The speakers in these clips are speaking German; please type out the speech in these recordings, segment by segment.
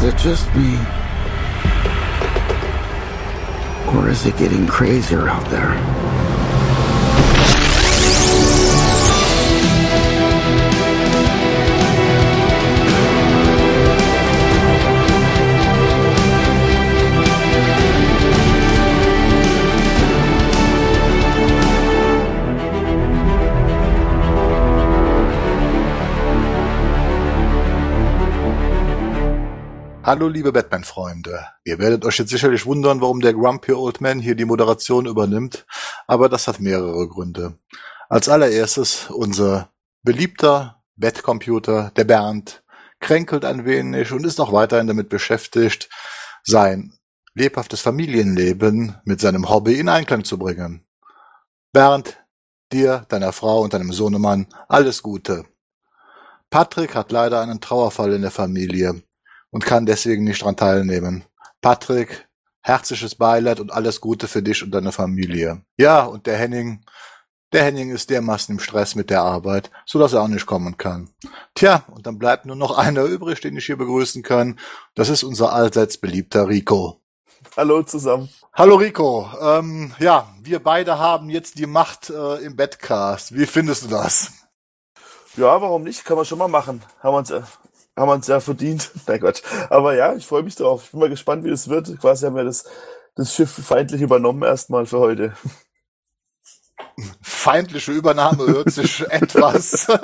Is it just me? Or is it getting crazier out there? Hallo liebe Batman-Freunde. Ihr werdet euch jetzt sicherlich wundern, warum der Grumpy Old Man hier die Moderation übernimmt, aber das hat mehrere Gründe. Als allererstes unser beliebter Bettcomputer, der Bernd, kränkelt ein wenig und ist auch weiterhin damit beschäftigt, sein lebhaftes Familienleben mit seinem Hobby in Einklang zu bringen. Bernd, dir, deiner Frau und deinem Sohnemann alles Gute. Patrick hat leider einen Trauerfall in der Familie und kann deswegen nicht dran teilnehmen. Patrick, herzliches Beileid und alles Gute für dich und deine Familie. Ja, und der Henning, der Henning ist dermaßen im Stress mit der Arbeit, so dass er auch nicht kommen kann. Tja, und dann bleibt nur noch einer übrig, den ich hier begrüßen kann. Das ist unser allseits beliebter Rico. Hallo zusammen. Hallo Rico. Ähm, ja, wir beide haben jetzt die Macht äh, im Bettcast. Wie findest du das? Ja, warum nicht? Kann man schon mal machen. Haben wir uns äh, haben wir uns ja verdient. Nein, Quatsch. Aber ja, ich freue mich drauf. Ich bin mal gespannt, wie das wird. Quasi haben wir das, das Schiff feindlich übernommen erstmal für heute. Feindliche Übernahme hört sich etwas äh,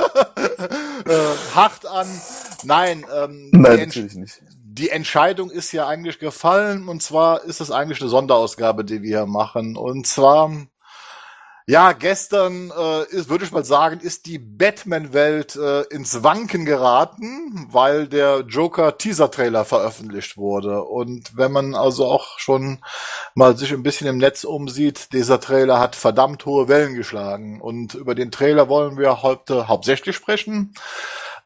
hart an. Nein, ähm, Nein, natürlich nicht. Die Entscheidung ist ja eigentlich gefallen und zwar ist es eigentlich eine Sonderausgabe, die wir hier machen. Und zwar ja, gestern äh, ist, würde ich mal sagen, ist die Batman-Welt äh, ins Wanken geraten, weil der Joker-Teaser-Trailer veröffentlicht wurde. Und wenn man also auch schon mal sich ein bisschen im Netz umsieht, dieser Trailer hat verdammt hohe Wellen geschlagen. Und über den Trailer wollen wir heute hauptsächlich sprechen.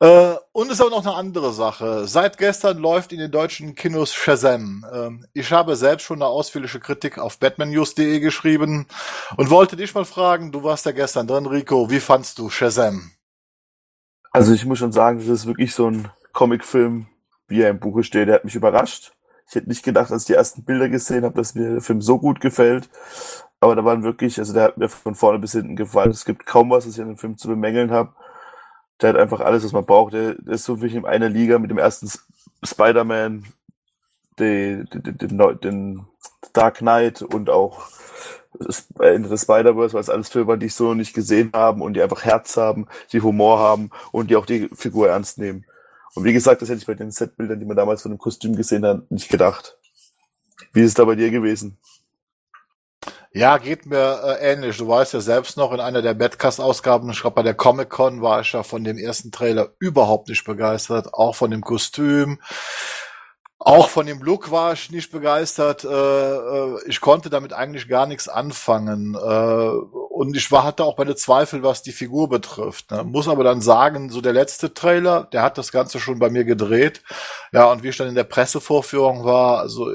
Äh, und ist aber noch eine andere Sache. Seit gestern läuft in den deutschen Kinos Shazam. Äh, ich habe selbst schon eine ausführliche Kritik auf batmannews.de geschrieben und wollte dich mal fragen, du warst ja gestern drin, Rico, wie fandst du Shazam? Also ich muss schon sagen, das ist wirklich so ein Comicfilm, wie er im Buche steht. Der hat mich überrascht. Ich hätte nicht gedacht, als ich die ersten Bilder gesehen habe, dass mir der Film so gut gefällt. Aber da waren wirklich, also der hat mir von vorne bis hinten gefallen. Es gibt kaum was, was ich an dem Film zu bemängeln habe. Der hat einfach alles, was man braucht. Der, der ist so wirklich in einer Liga mit dem ersten Spider-Man, den, Dark Knight und auch Ende des Spider-Verse, weil es alles Filme, die ich so nicht gesehen haben und die einfach Herz haben, die Humor haben und die auch die Figur ernst nehmen. Und wie gesagt, das hätte ich bei den Setbildern, die man damals von dem Kostüm gesehen hat, nicht gedacht. Wie ist es da bei dir gewesen? Ja, geht mir äh, ähnlich. Du weißt ja selbst noch, in einer der Badcast-Ausgaben, ich glaube bei der Comic-Con war ich ja von dem ersten Trailer überhaupt nicht begeistert, auch von dem Kostüm. Auch von dem Look war ich nicht begeistert. Äh, äh, ich konnte damit eigentlich gar nichts anfangen. Äh, und ich war, hatte auch meine Zweifel, was die Figur betrifft. Ne? Muss aber dann sagen, so der letzte Trailer, der hat das Ganze schon bei mir gedreht. Ja, und wie ich dann in der Pressevorführung war, also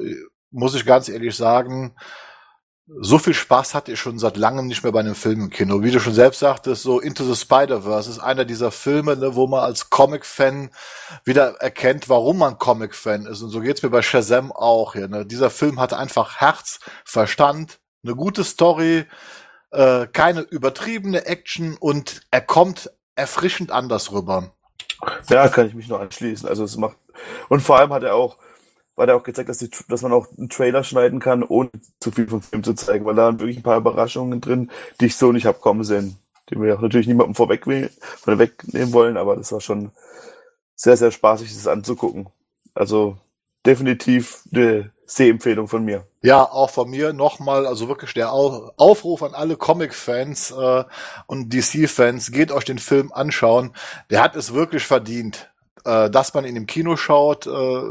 muss ich ganz ehrlich sagen, so viel Spaß hatte ich schon seit langem nicht mehr bei einem Film im Kino. Wie du schon selbst sagtest, so Into the Spider-Verse ist einer dieser Filme, ne, wo man als Comic-Fan wieder erkennt, warum man Comic-Fan ist. Und so geht's mir bei Shazam auch hier. Ne. Dieser Film hat einfach Herz, Verstand, eine gute Story, äh, keine übertriebene Action und er kommt erfrischend anders rüber. Ja, kann ich mich nur anschließen. Also es macht und vor allem hat er auch war der auch gezeigt, dass, die, dass man auch einen Trailer schneiden kann, ohne zu viel vom Film zu zeigen, weil da waren wirklich ein paar Überraschungen drin, die ich so nicht hab kommen sehen. Die wir auch natürlich niemandem vorweg wegnehmen wollen, aber das war schon sehr, sehr spaßig, das anzugucken. Also definitiv eine Sehempfehlung von mir. Ja, auch von mir nochmal, also wirklich der Aufruf an alle Comic-Fans äh, und DC-Fans, geht euch den Film anschauen. Der hat es wirklich verdient, äh, dass man ihn im Kino schaut. Äh,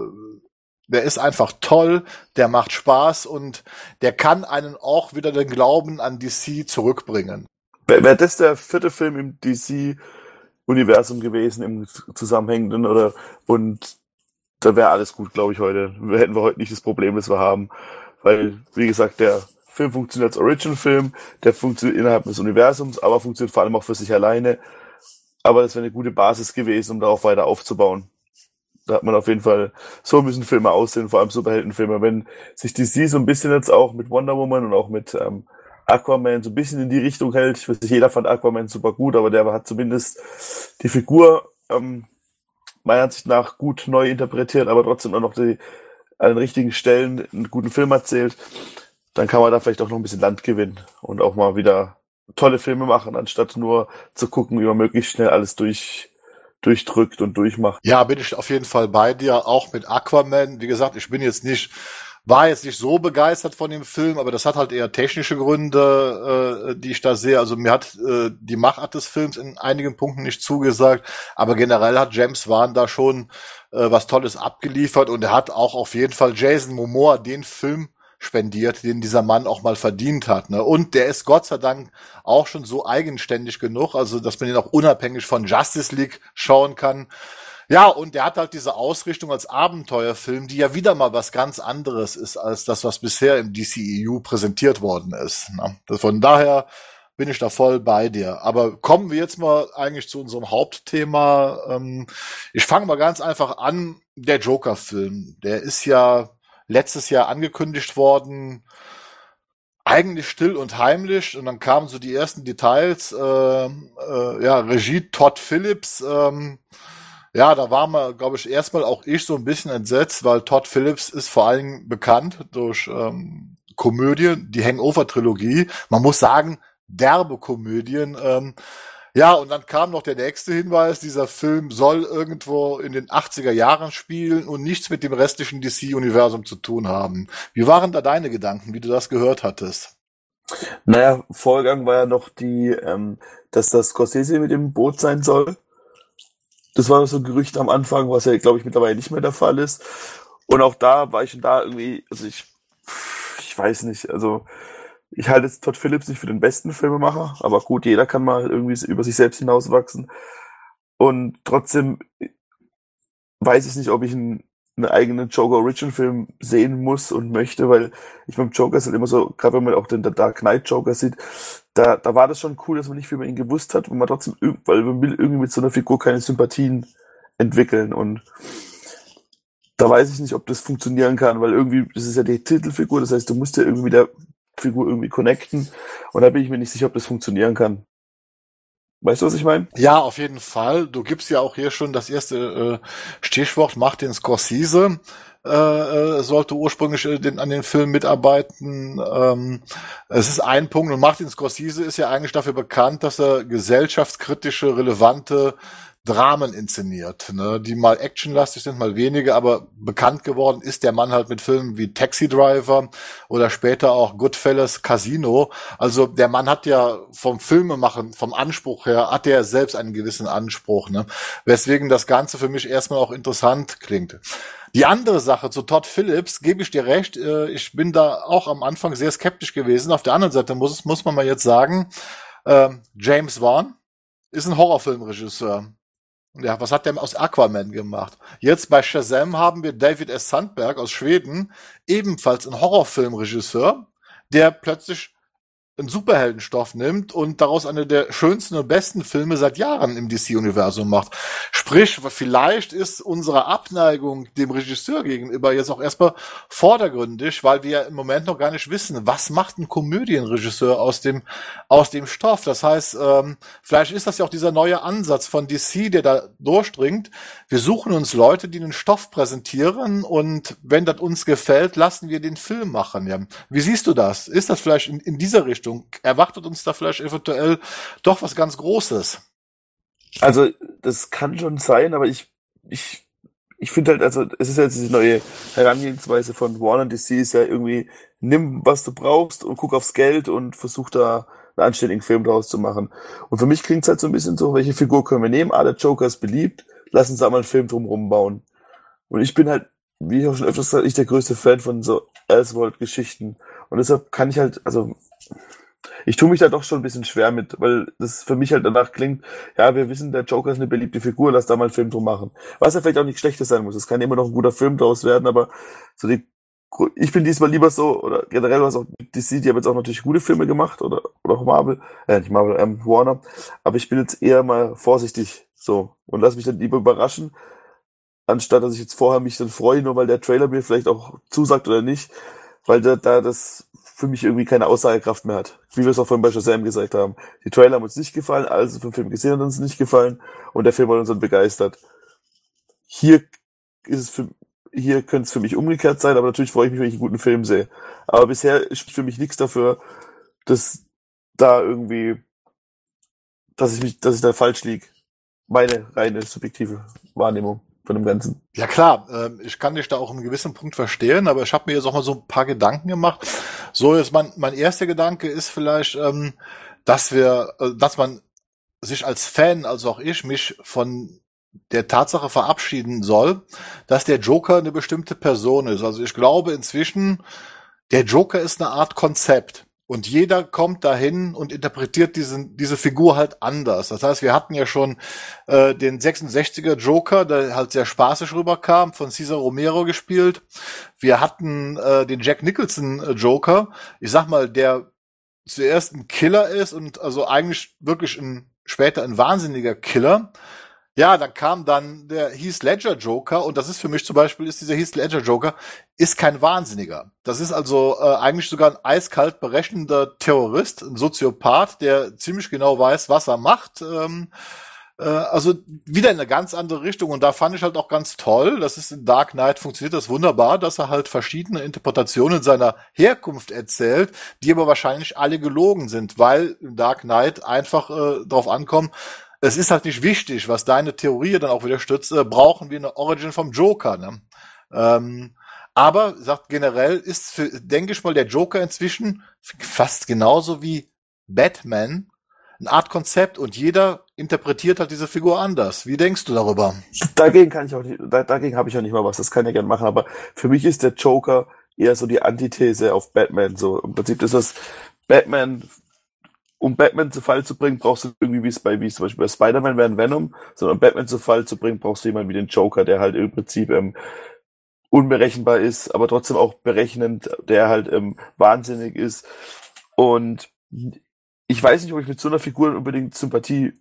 der ist einfach toll, der macht Spaß und der kann einen auch wieder den Glauben an DC zurückbringen. Wäre das der vierte Film im DC-Universum gewesen, im zusammenhängenden oder und da wäre alles gut, glaube ich, heute. Wir hätten wir heute nicht das Problem, das wir haben. Weil, wie gesagt, der Film funktioniert als Original-Film, der funktioniert innerhalb des Universums, aber funktioniert vor allem auch für sich alleine. Aber das wäre eine gute Basis gewesen, um darauf weiter aufzubauen. Da hat man auf jeden Fall, so müssen Filme aussehen, vor allem Superheldenfilme. Wenn sich DC so ein bisschen jetzt auch mit Wonder Woman und auch mit ähm, Aquaman so ein bisschen in die Richtung hält. Ich weiß nicht, jeder fand Aquaman super gut, aber der hat zumindest die Figur ähm, meiner Ansicht nach gut neu interpretiert, aber trotzdem auch noch die, an den richtigen Stellen einen guten Film erzählt. Dann kann man da vielleicht auch noch ein bisschen Land gewinnen und auch mal wieder tolle Filme machen, anstatt nur zu gucken, wie man möglichst schnell alles durch durchdrückt und durchmacht. Ja, bin ich auf jeden Fall bei dir, auch mit Aquaman. Wie gesagt, ich bin jetzt nicht war jetzt nicht so begeistert von dem Film, aber das hat halt eher technische Gründe, äh, die ich da sehe. Also mir hat äh, die Machart des Films in einigen Punkten nicht zugesagt, aber generell hat James Wan da schon äh, was Tolles abgeliefert und er hat auch auf jeden Fall Jason Momoa den Film spendiert, den dieser Mann auch mal verdient hat. Ne? Und der ist Gott sei Dank auch schon so eigenständig genug, also dass man ihn auch unabhängig von Justice League schauen kann. Ja, und der hat halt diese Ausrichtung als Abenteuerfilm, die ja wieder mal was ganz anderes ist als das, was bisher im DCEU präsentiert worden ist. Ne? Von daher bin ich da voll bei dir. Aber kommen wir jetzt mal eigentlich zu unserem Hauptthema. Ähm, ich fange mal ganz einfach an. Der Joker-Film, der ist ja letztes Jahr angekündigt worden, eigentlich still und heimlich. Und dann kamen so die ersten Details. Äh, äh, ja, Regie Todd Phillips. Ähm, ja, da war mal, glaube ich, erstmal auch ich so ein bisschen entsetzt, weil Todd Phillips ist vor allem bekannt durch ähm, Komödien, die Hangover-Trilogie. Man muss sagen, derbe Komödien. Ähm, ja, und dann kam noch der nächste Hinweis, dieser Film soll irgendwo in den 80er Jahren spielen und nichts mit dem restlichen DC-Universum zu tun haben. Wie waren da deine Gedanken, wie du das gehört hattest? Naja, Vorgang war ja noch die, ähm, dass das Scorsese mit dem Boot sein soll. Das war so ein Gerücht am Anfang, was ja, glaube ich, mittlerweile nicht mehr der Fall ist. Und auch da war ich schon da irgendwie, also ich, ich weiß nicht, also ich halte jetzt Todd Phillips nicht für den besten Filmemacher, aber gut, jeder kann mal irgendwie über sich selbst hinauswachsen. Und trotzdem weiß ich nicht, ob ich einen, einen eigenen Joker Original Film sehen muss und möchte, weil ich beim Joker ist halt immer so, gerade wenn man auch den Dark Knight Joker sieht, da, da war das schon cool, dass man nicht viel über ihn gewusst hat, wo man trotzdem, weil man will irgendwie mit so einer Figur keine Sympathien entwickeln und da weiß ich nicht, ob das funktionieren kann, weil irgendwie, das ist ja die Titelfigur, das heißt, du musst ja irgendwie mit der Figur irgendwie connecten und da bin ich mir nicht sicher, ob das funktionieren kann. Weißt du, was ich meine? Ja, auf jeden Fall. Du gibst ja auch hier schon das erste äh, Stichwort, mach den Scorsese. Äh, äh, sollte ursprünglich äh, an den Film mitarbeiten. Ähm, es ist ein Punkt und Martin Scorsese ist ja eigentlich dafür bekannt, dass er gesellschaftskritische, relevante Dramen inszeniert, ne, die mal actionlastig sind, mal weniger, aber bekannt geworden ist der Mann halt mit Filmen wie Taxi Driver oder später auch Goodfellas Casino. Also der Mann hat ja vom Filmemachen, vom Anspruch her, hat er selbst einen gewissen Anspruch, ne, weswegen das Ganze für mich erstmal auch interessant klingt. Die andere Sache zu Todd Phillips, gebe ich dir recht, äh, ich bin da auch am Anfang sehr skeptisch gewesen. Auf der anderen Seite muss, muss man mal jetzt sagen, äh, James Wan ist ein Horrorfilmregisseur. Ja, was hat der aus Aquaman gemacht? Jetzt bei Shazam haben wir David S. Sandberg aus Schweden, ebenfalls ein Horrorfilmregisseur, der plötzlich einen Superheldenstoff nimmt und daraus eine der schönsten und besten Filme seit Jahren im DC-Universum macht. Sprich, vielleicht ist unsere Abneigung dem Regisseur gegenüber jetzt auch erstmal vordergründig, weil wir ja im Moment noch gar nicht wissen, was macht ein Komödienregisseur aus dem, aus dem Stoff. Das heißt, ähm, vielleicht ist das ja auch dieser neue Ansatz von DC, der da durchdringt. Wir suchen uns Leute, die einen Stoff präsentieren und wenn das uns gefällt, lassen wir den Film machen. Ja. Wie siehst du das? Ist das vielleicht in, in dieser Richtung Richtung. Erwartet uns da vielleicht eventuell doch was ganz Großes? Also, das kann schon sein, aber ich, ich, ich finde halt, also, es ist jetzt diese neue Herangehensweise von Warner DC ist ja irgendwie, nimm, was du brauchst und guck aufs Geld und versuch da einen anständigen Film draus zu machen. Und für mich klingt es halt so ein bisschen so, welche Figur können wir nehmen? Ah, der Joker ist beliebt, lass uns da mal einen Film drumherum bauen. Und ich bin halt, wie ich auch schon öfters gesagt, ich der größte Fan von so Elseworld-Geschichten. Und deshalb kann ich halt, also ich tue mich da doch schon ein bisschen schwer mit, weil das für mich halt danach klingt, ja, wir wissen, der Joker ist eine beliebte Figur, lass da mal einen Film drum machen. Was ja vielleicht auch nicht schlechtes sein muss. Es kann immer noch ein guter Film draus werden, aber so die, ich bin diesmal lieber so, oder generell was auch DC, die haben jetzt auch natürlich gute Filme gemacht, oder, oder auch Marvel, äh, nicht Marvel, ähm, Warner, aber ich bin jetzt eher mal vorsichtig, so, und lass mich dann lieber überraschen, anstatt dass ich jetzt vorher mich dann freue, nur weil der Trailer mir vielleicht auch zusagt oder nicht, weil da, da das für mich irgendwie keine Aussagekraft mehr hat. Wie wir es auch vorhin bei Shazam gesagt haben. Die Trailer haben uns nicht gefallen, also vom Film gesehen hat uns nicht gefallen und der Film hat uns dann begeistert. Hier ist es für, hier könnte es für mich umgekehrt sein, aber natürlich freue ich mich, wenn ich einen guten Film sehe. Aber bisher ist für mich nichts dafür, dass da irgendwie, dass ich mich, dass ich da falsch liege. Meine reine subjektive Wahrnehmung von dem Ganzen. Ja klar, äh, ich kann dich da auch in einem gewissen Punkt verstehen, aber ich habe mir jetzt auch mal so ein paar Gedanken gemacht. So jetzt mein, mein erster Gedanke ist vielleicht, ähm, dass wir, äh, dass man sich als Fan, also auch ich, mich von der Tatsache verabschieden soll, dass der Joker eine bestimmte Person ist. Also ich glaube inzwischen, der Joker ist eine Art Konzept. Und jeder kommt dahin und interpretiert diesen, diese Figur halt anders. Das heißt, wir hatten ja schon äh, den 66er Joker, der halt sehr spaßig rüberkam, von Cesar Romero gespielt. Wir hatten äh, den Jack Nicholson äh, Joker, ich sag mal, der zuerst ein Killer ist und also eigentlich wirklich ein später ein wahnsinniger Killer. Ja, dann kam dann der Heath Ledger Joker und das ist für mich zum Beispiel, ist dieser Heath Ledger Joker, ist kein Wahnsinniger. Das ist also äh, eigentlich sogar ein eiskalt berechnender Terrorist, ein Soziopath, der ziemlich genau weiß, was er macht. Ähm, äh, also wieder in eine ganz andere Richtung und da fand ich halt auch ganz toll, das ist in Dark Knight funktioniert das wunderbar, dass er halt verschiedene Interpretationen seiner Herkunft erzählt, die aber wahrscheinlich alle gelogen sind, weil in Dark Knight einfach äh, darauf ankommt, es ist halt nicht wichtig, was deine Theorie dann auch wieder stützt, äh, brauchen wir eine Origin vom Joker. Ne? Ähm, aber sagt generell ist, für, denke ich mal, der Joker inzwischen fast genauso wie Batman eine Art Konzept und jeder interpretiert halt diese Figur anders. Wie denkst du darüber? Dagegen kann ich auch nicht, dagegen habe ich auch nicht mal was. Das kann ich gerne machen. Aber für mich ist der Joker eher so die Antithese auf Batman. So im Prinzip ist das Batman um Batman zu Fall zu bringen, brauchst du irgendwie, wie es bei, wie es zum Beispiel bei Spider-Man wäre ein Venom, sondern um Batman zu Fall zu bringen, brauchst du jemanden wie den Joker, der halt im Prinzip ähm, unberechenbar ist, aber trotzdem auch berechnend, der halt ähm, wahnsinnig ist. Und ich weiß nicht, ob ich mit so einer Figur unbedingt Sympathie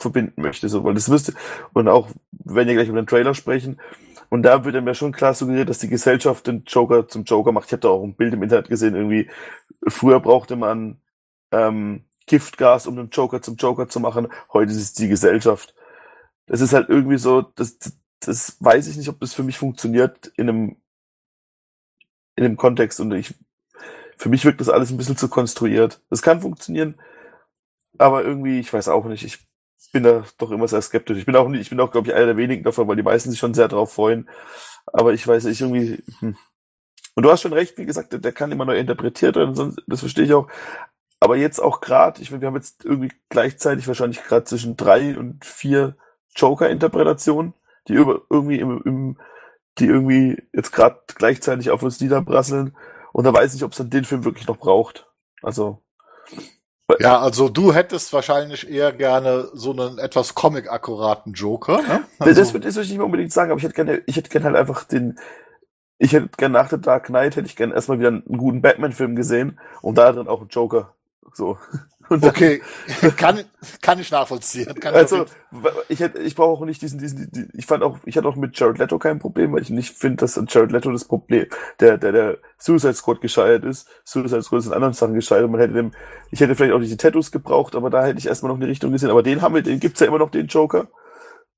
verbinden möchte, so, weil das müsste, und auch, wenn wir gleich über den Trailer sprechen, und da wird mir schon klar suggeriert, dass die Gesellschaft den Joker zum Joker macht. Ich habe da auch ein Bild im Internet gesehen, irgendwie, früher brauchte man ähm, Giftgas, um den Joker zum Joker zu machen. Heute ist es die Gesellschaft. Das ist halt irgendwie so, das, das weiß ich nicht, ob das für mich funktioniert in einem, in einem Kontext. Und ich, für mich wirkt das alles ein bisschen zu konstruiert. Das kann funktionieren, aber irgendwie, ich weiß auch nicht, ich bin da doch immer sehr skeptisch. Ich bin auch nicht, ich bin auch, glaube ich, einer der wenigen davon, weil die meisten sich schon sehr darauf freuen. Aber ich weiß nicht, irgendwie, hm. Und du hast schon recht, wie gesagt, der, der kann immer neu interpretiert werden, sonst, das verstehe ich auch. Aber jetzt auch gerade, ich meine, wir haben jetzt irgendwie gleichzeitig wahrscheinlich gerade zwischen drei und vier Joker-Interpretationen, die über, irgendwie im, im, die irgendwie jetzt gerade gleichzeitig auf uns niederbrasseln. Und da weiß ich, ob es dann den Film wirklich noch braucht. Also. Ja, also du hättest wahrscheinlich eher gerne so einen etwas comic-akkuraten Joker. Ne? Also, das, würde ich nicht mehr unbedingt sagen, aber ich hätte gerne, ich hätte gerne halt einfach den, ich hätte gerne nach The Dark Knight hätte ich gerne erstmal wieder einen guten Batman-Film gesehen und da drin auch einen Joker so. Dann, okay, kann, kann ich nachvollziehen. Kann also, ich, hätte, ich brauche auch nicht diesen, diesen, die, ich fand auch, ich hatte auch mit Jared Leto kein Problem, weil ich nicht finde, dass Jared Leto das Problem, der, der, der Suicide Squad gescheitert ist. Suicide Squad ist in anderen Sachen gescheitert. Man hätte dem, ich hätte vielleicht auch diese Tattoos gebraucht, aber da hätte ich erstmal noch eine Richtung gesehen. Aber den haben wir, den gibt's ja immer noch, den Joker.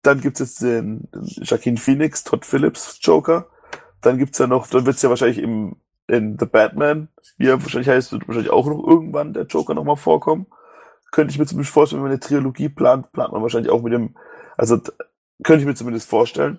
Dann gibt's jetzt den Joaquin Phoenix, Todd Phillips Joker. Dann gibt's ja noch, dann wird's ja wahrscheinlich im, in The Batman, wie er wahrscheinlich heißt, wird wahrscheinlich auch noch irgendwann der Joker nochmal vorkommen. Könnte ich mir zumindest vorstellen, wenn man eine Trilogie plant, plant man wahrscheinlich auch mit dem, also könnte ich mir zumindest vorstellen.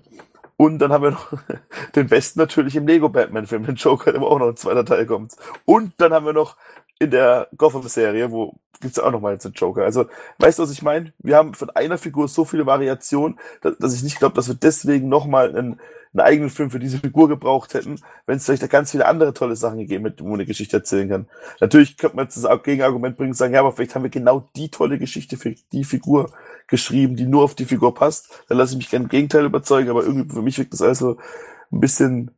Und dann haben wir noch den besten natürlich im Lego Batman Film, den Joker, der auch noch ein zweiter Teil kommt. Und dann haben wir noch in der Gotham-Serie, wo gibt's auch noch mal jetzt einen Joker. Also, weißt du, was ich meine? Wir haben von einer Figur so viele Variationen, dass, dass ich nicht glaube, dass wir deswegen noch mal einen, einen eigenen Film für diese Figur gebraucht hätten, wenn es vielleicht da ganz viele andere tolle Sachen gegeben hätte, wo man eine Geschichte erzählen kann. Natürlich könnte man jetzt das Gegenargument bringen und sagen, ja, aber vielleicht haben wir genau die tolle Geschichte für die Figur geschrieben, die nur auf die Figur passt. Dann lasse ich mich gerne im Gegenteil überzeugen, aber irgendwie für mich wirkt das also ein bisschen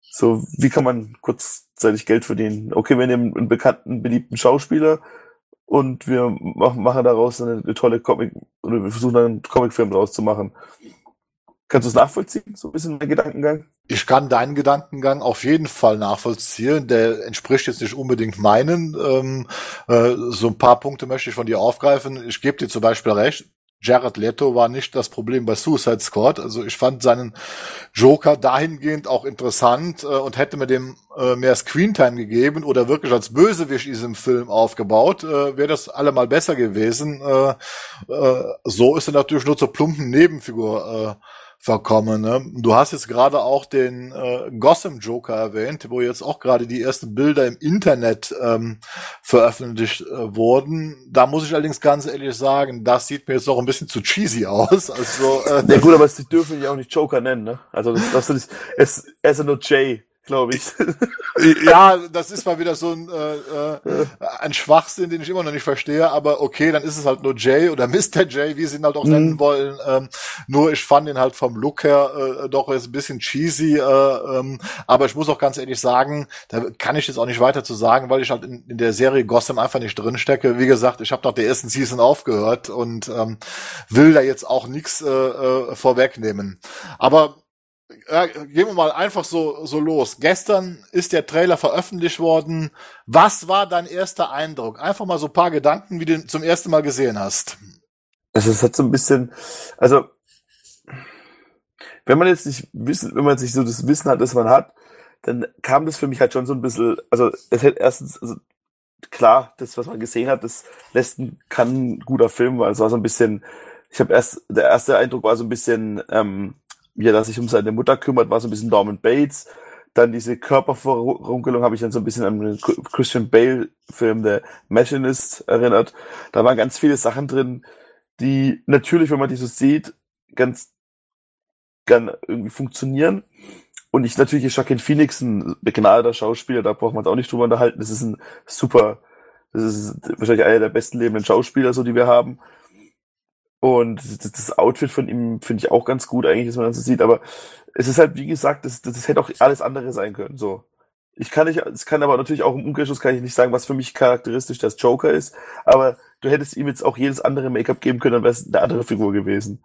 so, wie kann man kurzzeitig Geld verdienen? Okay, wir nehmen einen bekannten, beliebten Schauspieler und wir machen daraus eine, eine tolle Comic, oder wir versuchen einen Comicfilm daraus zu machen. Kannst du es nachvollziehen, so ein bisschen der Gedankengang? Ich kann deinen Gedankengang auf jeden Fall nachvollziehen. Der entspricht jetzt nicht unbedingt meinen. Ähm, äh, so ein paar Punkte möchte ich von dir aufgreifen. Ich gebe dir zum Beispiel recht. Jared Leto war nicht das Problem bei Suicide Squad. Also ich fand seinen Joker dahingehend auch interessant äh, und hätte mir dem äh, mehr Screentime gegeben oder wirklich als Bösewicht in diesem Film aufgebaut, äh, wäre das allemal besser gewesen. Äh, äh, so ist er natürlich nur zur plumpen Nebenfigur verkommen. Ne? Du hast jetzt gerade auch den äh, Gotham Joker erwähnt, wo jetzt auch gerade die ersten Bilder im Internet ähm, veröffentlicht äh, wurden. Da muss ich allerdings ganz ehrlich sagen, das sieht mir jetzt noch ein bisschen zu cheesy aus. Also, äh, ja gut, aber sie dürfen ja auch nicht Joker nennen, ne? Also das, das ist, es, er ist nur Jay glaube ich. ja, das ist mal wieder so ein, äh, äh, ein Schwachsinn, den ich immer noch nicht verstehe, aber okay, dann ist es halt nur Jay oder Mr. Jay, wie sie ihn halt auch mhm. nennen wollen. Ähm, nur ich fand ihn halt vom Look her äh, doch jetzt ein bisschen cheesy, äh, ähm, aber ich muss auch ganz ehrlich sagen, da kann ich jetzt auch nicht weiter zu sagen, weil ich halt in, in der Serie Gotham einfach nicht drin stecke. Wie gesagt, ich habe nach der ersten Season aufgehört und ähm, will da jetzt auch nichts äh, äh, vorwegnehmen. Aber ja, gehen wir mal einfach so, so los. Gestern ist der Trailer veröffentlicht worden. Was war dein erster Eindruck? Einfach mal so ein paar Gedanken, wie du ihn zum ersten Mal gesehen hast. Also es hat so ein bisschen, also wenn man jetzt nicht wissen, wenn man sich so das Wissen hat, das man hat, dann kam das für mich halt schon so ein bisschen, also es hätte erstens, also klar, das, was man gesehen hat, das lässt kann ein guter Film, weil es war so ein bisschen, ich habe erst, der erste Eindruck war so ein bisschen, ähm, wie er sich um seine Mutter kümmert, war so ein bisschen Norman Bates. Dann diese Körperverrunkelung habe ich dann so ein bisschen an den Christian Bale-Film, der Machinist, erinnert. Da waren ganz viele Sachen drin, die natürlich, wenn man die so sieht, ganz, ganz irgendwie funktionieren. Und ich natürlich ist Joaquin Phoenix ein begnadeter Schauspieler, da braucht man es auch nicht drüber unterhalten. Das ist ein super, das ist wahrscheinlich einer der besten lebenden Schauspieler, so die wir haben. Und das Outfit von ihm finde ich auch ganz gut eigentlich, dass man das so sieht. Aber es ist halt, wie gesagt, das, das, das hätte auch alles andere sein können. So. Ich kann nicht, es kann aber natürlich auch im Umkehrschluss kann ich nicht sagen, was für mich charakteristisch das Joker ist. Aber du hättest ihm jetzt auch jedes andere Make-up geben können, dann wäre es eine andere Figur gewesen.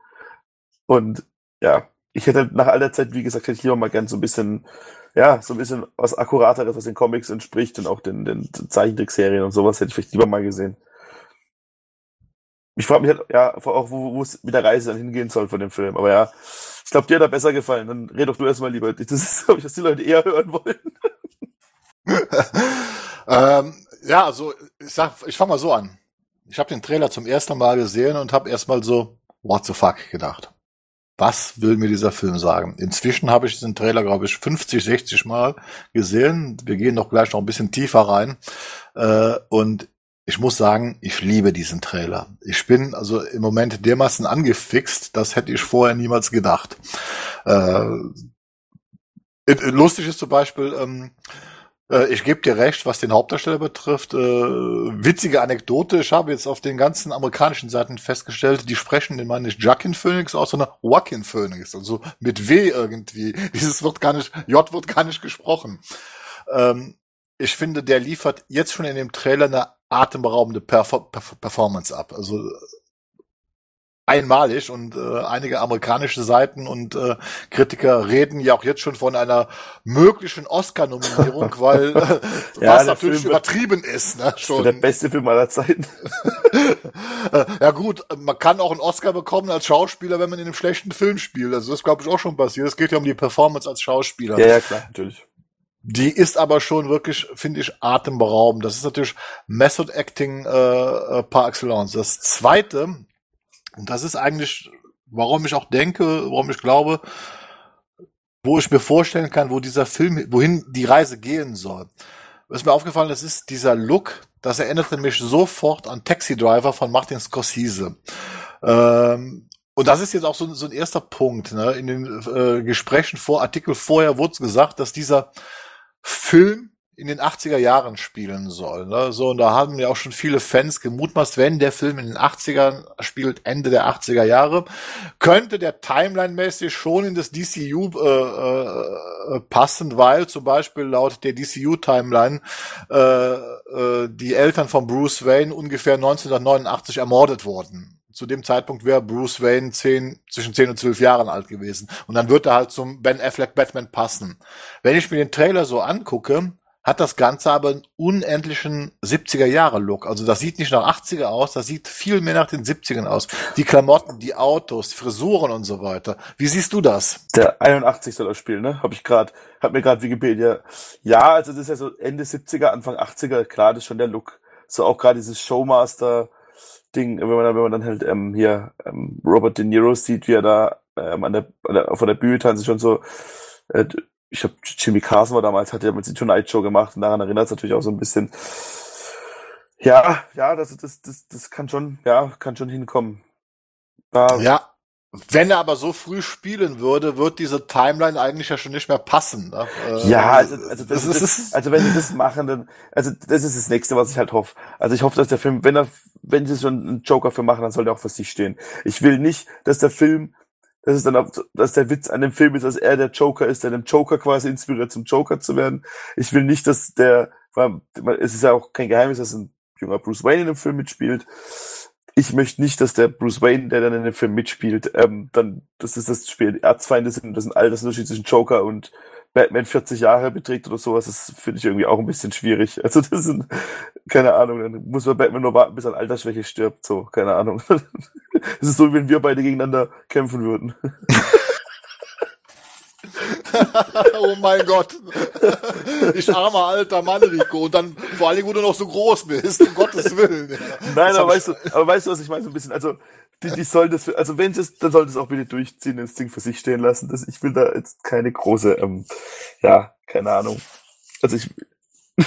Und ja, ich hätte nach all der Zeit, wie gesagt, hätte ich lieber mal gern so ein bisschen, ja, so ein bisschen was Akkurateres, was den Comics entspricht und auch den, den Zeichentrickserien und sowas hätte ich vielleicht lieber mal gesehen. Ich frage mich halt, ja, auch, wo, es mit der Reise dann hingehen soll von dem Film. Aber ja, ich glaube, dir hat er besser gefallen. Dann red doch du erstmal lieber. Das ist, glaube ich, was die Leute eher hören wollen. ähm, ja, also ich sag, ich fange mal so an. Ich habe den Trailer zum ersten Mal gesehen und habe erstmal so, what the fuck gedacht. Was will mir dieser Film sagen? Inzwischen habe ich diesen Trailer, glaube ich, 50, 60 Mal gesehen. Wir gehen doch gleich noch ein bisschen tiefer rein. Äh, und ich muss sagen, ich liebe diesen Trailer. Ich bin also im Moment dermaßen angefixt, das hätte ich vorher niemals gedacht. Äh, lustig ist zum Beispiel, ähm, äh, ich gebe dir recht, was den Hauptdarsteller betrifft. Äh, witzige Anekdote, ich habe jetzt auf den ganzen amerikanischen Seiten festgestellt, die sprechen den Mann nicht Jackin Phoenix aus, sondern Joaquin Phoenix. Also mit W irgendwie. Dieses wird gar nicht, J wird gar nicht gesprochen. Ähm, ich finde, der liefert jetzt schon in dem Trailer eine atemberaubende Perfor Performance ab. Also einmalig und äh, einige amerikanische Seiten und äh, Kritiker reden ja auch jetzt schon von einer möglichen Oscar-Nominierung, weil äh, ja, was natürlich Film übertrieben ist. Ne, schon. Der beste Film aller Zeiten. Äh, ja gut, man kann auch einen Oscar bekommen als Schauspieler, wenn man in einem schlechten Film spielt. Also das glaube ich auch schon passiert. Es geht ja um die Performance als Schauspieler. Ja, ja klar, natürlich. Die ist aber schon wirklich, finde ich, atemberaubend. Das ist natürlich Method Acting äh, äh, par excellence. Das zweite, und das ist eigentlich, warum ich auch denke, warum ich glaube, wo ich mir vorstellen kann, wo dieser Film, wohin die Reise gehen soll. Was mir aufgefallen ist, ist dieser Look, das erinnerte mich sofort an Taxi Driver von Martin Scorsese. Ähm, und das ist jetzt auch so, so ein erster Punkt. Ne? In den äh, Gesprächen vor Artikel vorher wurde gesagt, dass dieser Film in den 80er Jahren spielen soll. Ne? So, und da haben ja auch schon viele Fans gemutmaßt, wenn der Film in den 80ern spielt, Ende der 80er Jahre, könnte der Timeline-mäßig schon in das DCU äh, äh, passen, weil zum Beispiel laut der DCU-Timeline äh, äh, die Eltern von Bruce Wayne ungefähr 1989 ermordet wurden. Zu dem Zeitpunkt wäre Bruce Wayne zehn, zwischen 10 und 12 Jahren alt gewesen. Und dann wird er halt zum Ben Affleck Batman passen. Wenn ich mir den Trailer so angucke, hat das Ganze aber einen unendlichen 70er-Jahre-Look. Also das sieht nicht nach 80er aus, das sieht viel mehr nach den 70ern aus. Die Klamotten, die Autos, die Frisuren und so weiter. Wie siehst du das? Der 81 soll das spielen, ne? Hab ich gerade, hat mir gerade Wikipedia. Ja, also das ist ja so Ende 70er, Anfang 80er, klar, das ist schon der Look. So auch gerade dieses Showmaster Ding, wenn man wenn man dann halt ähm, hier ähm, Robert De Niro sieht, wie er da ähm, an der, an der von der Bühne tanzt, schon so äh, ich habe Jimmy Carson war damals, hat ja mit die Tonight Show gemacht und daran erinnert es natürlich auch so ein bisschen. Ja, ja, das, das, das, das kann schon, ja, kann schon hinkommen. Da, ja, wenn er aber so früh spielen würde, wird diese Timeline eigentlich ja schon nicht mehr passen. Ne? Äh, ja, also, also, das, das, das, also wenn sie das machen, dann, also das ist das nächste, was ich halt hoffe. Also ich hoffe, dass der Film, wenn er, wenn sie schon einen Joker für machen, dann soll der auch für sich stehen. Ich will nicht, dass der Film das ist dann auch, dass der Witz an dem Film ist, dass er der Joker ist, der dem Joker quasi inspiriert, zum Joker zu werden. Ich will nicht, dass der, es ist ja auch kein Geheimnis, dass ein junger Bruce Wayne in dem Film mitspielt. Ich möchte nicht, dass der Bruce Wayne, der dann in dem Film mitspielt, ähm, dann, das ist das Spiel, Erzfeinde sind, das sind all das Unterschied zwischen Joker und Batman 40 Jahre beträgt oder sowas, das finde ich irgendwie auch ein bisschen schwierig. Also das sind, keine Ahnung, dann muss man Batman nur warten, bis er an Altersschwäche stirbt, so, keine Ahnung. Es ist so, wenn wir beide gegeneinander kämpfen würden. oh mein Gott. Ich armer alter Mann, Rico. Und dann vor allen Dingen, wo du noch so groß bist, um Gottes Willen. Nein, aber weißt, du, aber weißt du, was ich meine? So ein bisschen, also, die, die sollen das, also wenn es, dann sollen es auch bitte durchziehen und das Ding für sich stehen lassen. Das, ich will da jetzt keine große, ähm, ja, keine Ahnung. Also ich,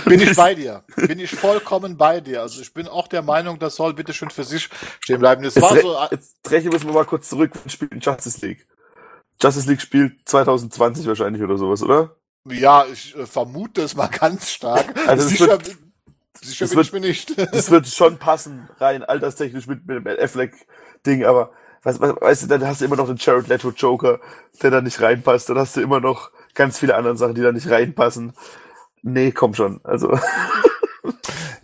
bin ich bei dir. Bin ich vollkommen bei dir. Also ich bin auch der Meinung, das soll bitte schön für sich stehen bleiben. Das jetzt war so. Jetzt rechnen wir mal kurz zurück. Wir spielen Justice League. Justice League spielt 2020 wahrscheinlich oder sowas, oder? Ja, ich äh, vermute es mal ganz stark. Also sicher, wird, sicher bin wird, ich mir nicht. Das wird schon passen, rein alterstechnisch mit, mit dem Affleck-Ding, aber weißt, weißt du, dann hast du immer noch den Jared Leto Joker, der da nicht reinpasst. Dann hast du immer noch ganz viele andere Sachen, die da nicht reinpassen. Nee, komm schon. Also.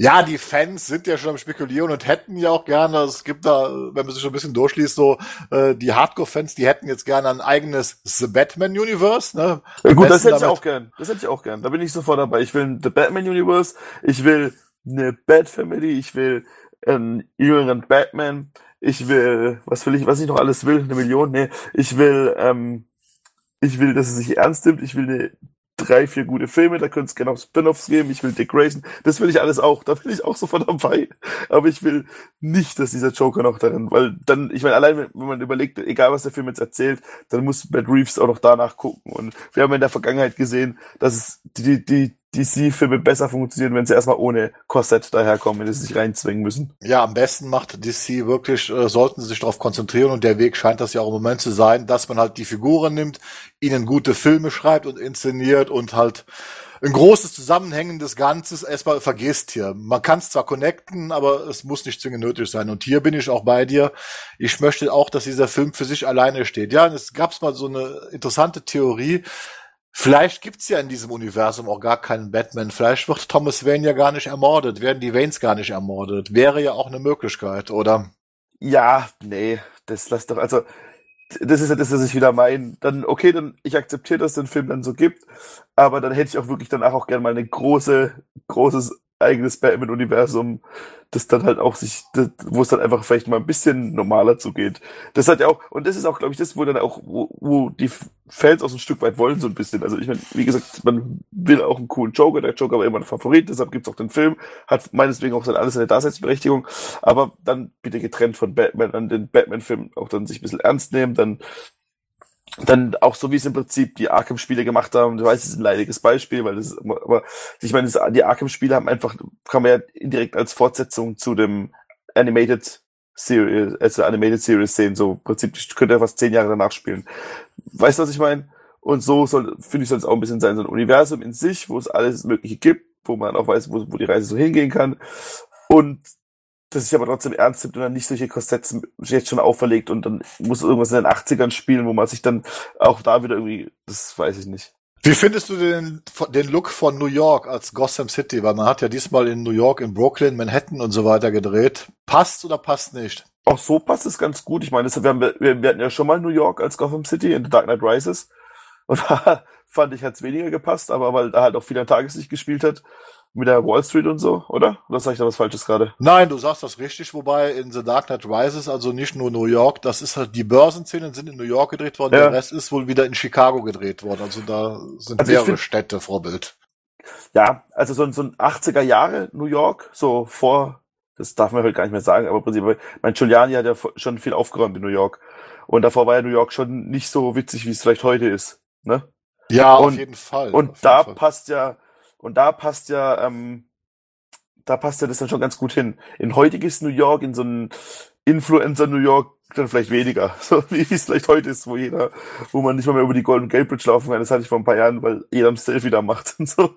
Ja, die Fans sind ja schon am Spekulieren und hätten ja auch gerne, es gibt da, wenn man sich schon ein bisschen durchliest, so äh, die Hardcore-Fans, die hätten jetzt gerne ein eigenes The Batman-Universe. Ne? Ja, gut, das hätte ich auch gern. Das hätte ich auch gern. Da bin ich sofort dabei. Ich will ein The Batman-Universe, ich will eine Bat-Family, ich will einen jüngeren Batman, ich will, was will ich, was ich noch alles will, eine Million, nee, ich will, ähm, ich will, dass es sich ernst nimmt, ich will eine drei, vier gute Filme, da könnte es gerne auch Spin-offs geben, ich will Dick Grayson, das will ich alles auch, da bin ich auch sofort dabei. Aber ich will nicht, dass dieser Joker noch darin, weil dann, ich meine, allein wenn man überlegt, egal was der Film jetzt erzählt, dann muss Matt Reeves auch noch danach gucken. Und wir haben in der Vergangenheit gesehen, dass es die, die, DC-Filme besser funktionieren, wenn sie erstmal ohne Korsett daherkommen, wenn sie sich reinzwingen müssen. Ja, am besten macht DC wirklich, äh, sollten sie sich darauf konzentrieren und der Weg scheint das ja auch im Moment zu sein, dass man halt die Figuren nimmt, ihnen gute Filme schreibt und inszeniert und halt ein großes zusammenhängendes Ganzes erstmal vergisst hier. Man kann es zwar connecten, aber es muss nicht zwingend nötig sein. Und hier bin ich auch bei dir. Ich möchte auch, dass dieser Film für sich alleine steht. Ja, es gab mal so eine interessante Theorie, Vielleicht gibt's ja in diesem Universum auch gar keinen Batman. Vielleicht wird Thomas Wayne ja gar nicht ermordet, werden die Waynes gar nicht ermordet. Wäre ja auch eine Möglichkeit, oder? Ja, nee, das lass doch, also, das ist ja das, was ich wieder meine. Dann, okay, dann, ich akzeptiere, dass es den Film dann so gibt, aber dann hätte ich auch wirklich danach auch gerne mal eine große, großes eigenes Batman-Universum, das dann halt auch sich, wo es dann einfach vielleicht mal ein bisschen normaler zugeht. Das hat ja auch, und das ist auch, glaube ich, das, wo dann auch, wo, wo die Fans auch so ein Stück weit wollen, so ein bisschen. Also ich meine, wie gesagt, man will auch einen coolen Joker, der Joker war immer ein Favorit, deshalb gibt's auch den Film, hat meineswegen auch alles seine Daseinsberechtigung, aber dann bitte getrennt von Batman, an den Batman-Film auch dann sich ein bisschen ernst nehmen, dann dann auch so wie es im Prinzip die Arkham-Spiele gemacht haben, du weißt, es ist ein leidiges Beispiel, weil das aber ich meine, das, die Arkham-Spiele haben einfach, kann man ja indirekt als Fortsetzung zu dem Animated Series, also Animated Series sehen, so im Prinzip, ich könnte ja fast zehn Jahre danach spielen. Weißt du, was ich meine? Und so soll, finde ich, soll es auch ein bisschen sein, so ein Universum in sich, wo es alles Mögliche gibt, wo man auch weiß, wo, wo die Reise so hingehen kann. Und das sich aber trotzdem ernst nimmt und dann nicht solche Kostetts jetzt schon auferlegt und dann muss irgendwas in den 80ern spielen, wo man sich dann auch da wieder irgendwie, das weiß ich nicht. Wie findest du den, den Look von New York als Gotham City? Weil man hat ja diesmal in New York, in Brooklyn, Manhattan und so weiter gedreht. Passt oder passt nicht? auch so passt es ganz gut. Ich meine, das, wir, haben, wir, wir hatten ja schon mal New York als Gotham City in The Dark Knight Rises. Und da fand ich, hat es weniger gepasst, aber weil da halt auch viel an Tageslicht gespielt hat mit der Wall Street und so, oder? Oder sag ich da was Falsches gerade? Nein, du sagst das richtig, wobei in The Dark Knight Rises, also nicht nur New York, das ist halt, die Börsenszenen sind in New York gedreht worden, ja. der Rest ist wohl wieder in Chicago gedreht worden. Also da sind also mehrere find, Städte Vorbild. Ja, also so, so ein 80er Jahre New York, so vor, das darf man halt gar nicht mehr sagen, aber im Prinzip, mein Giuliani hat ja schon viel aufgeräumt in New York. Und davor war ja New York schon nicht so witzig, wie es vielleicht heute ist. Ne? Ja, und, auf jeden Fall. Und da Fall. passt ja, und da passt ja, ähm, da passt ja das dann schon ganz gut hin. In heutiges New York, in so ein Influencer New York, dann vielleicht weniger. So wie es vielleicht heute ist, wo jeder, wo man nicht mal mehr über die Golden Gate Bridge laufen kann. Das hatte ich vor ein paar Jahren, weil jeder ein Selfie da macht und so.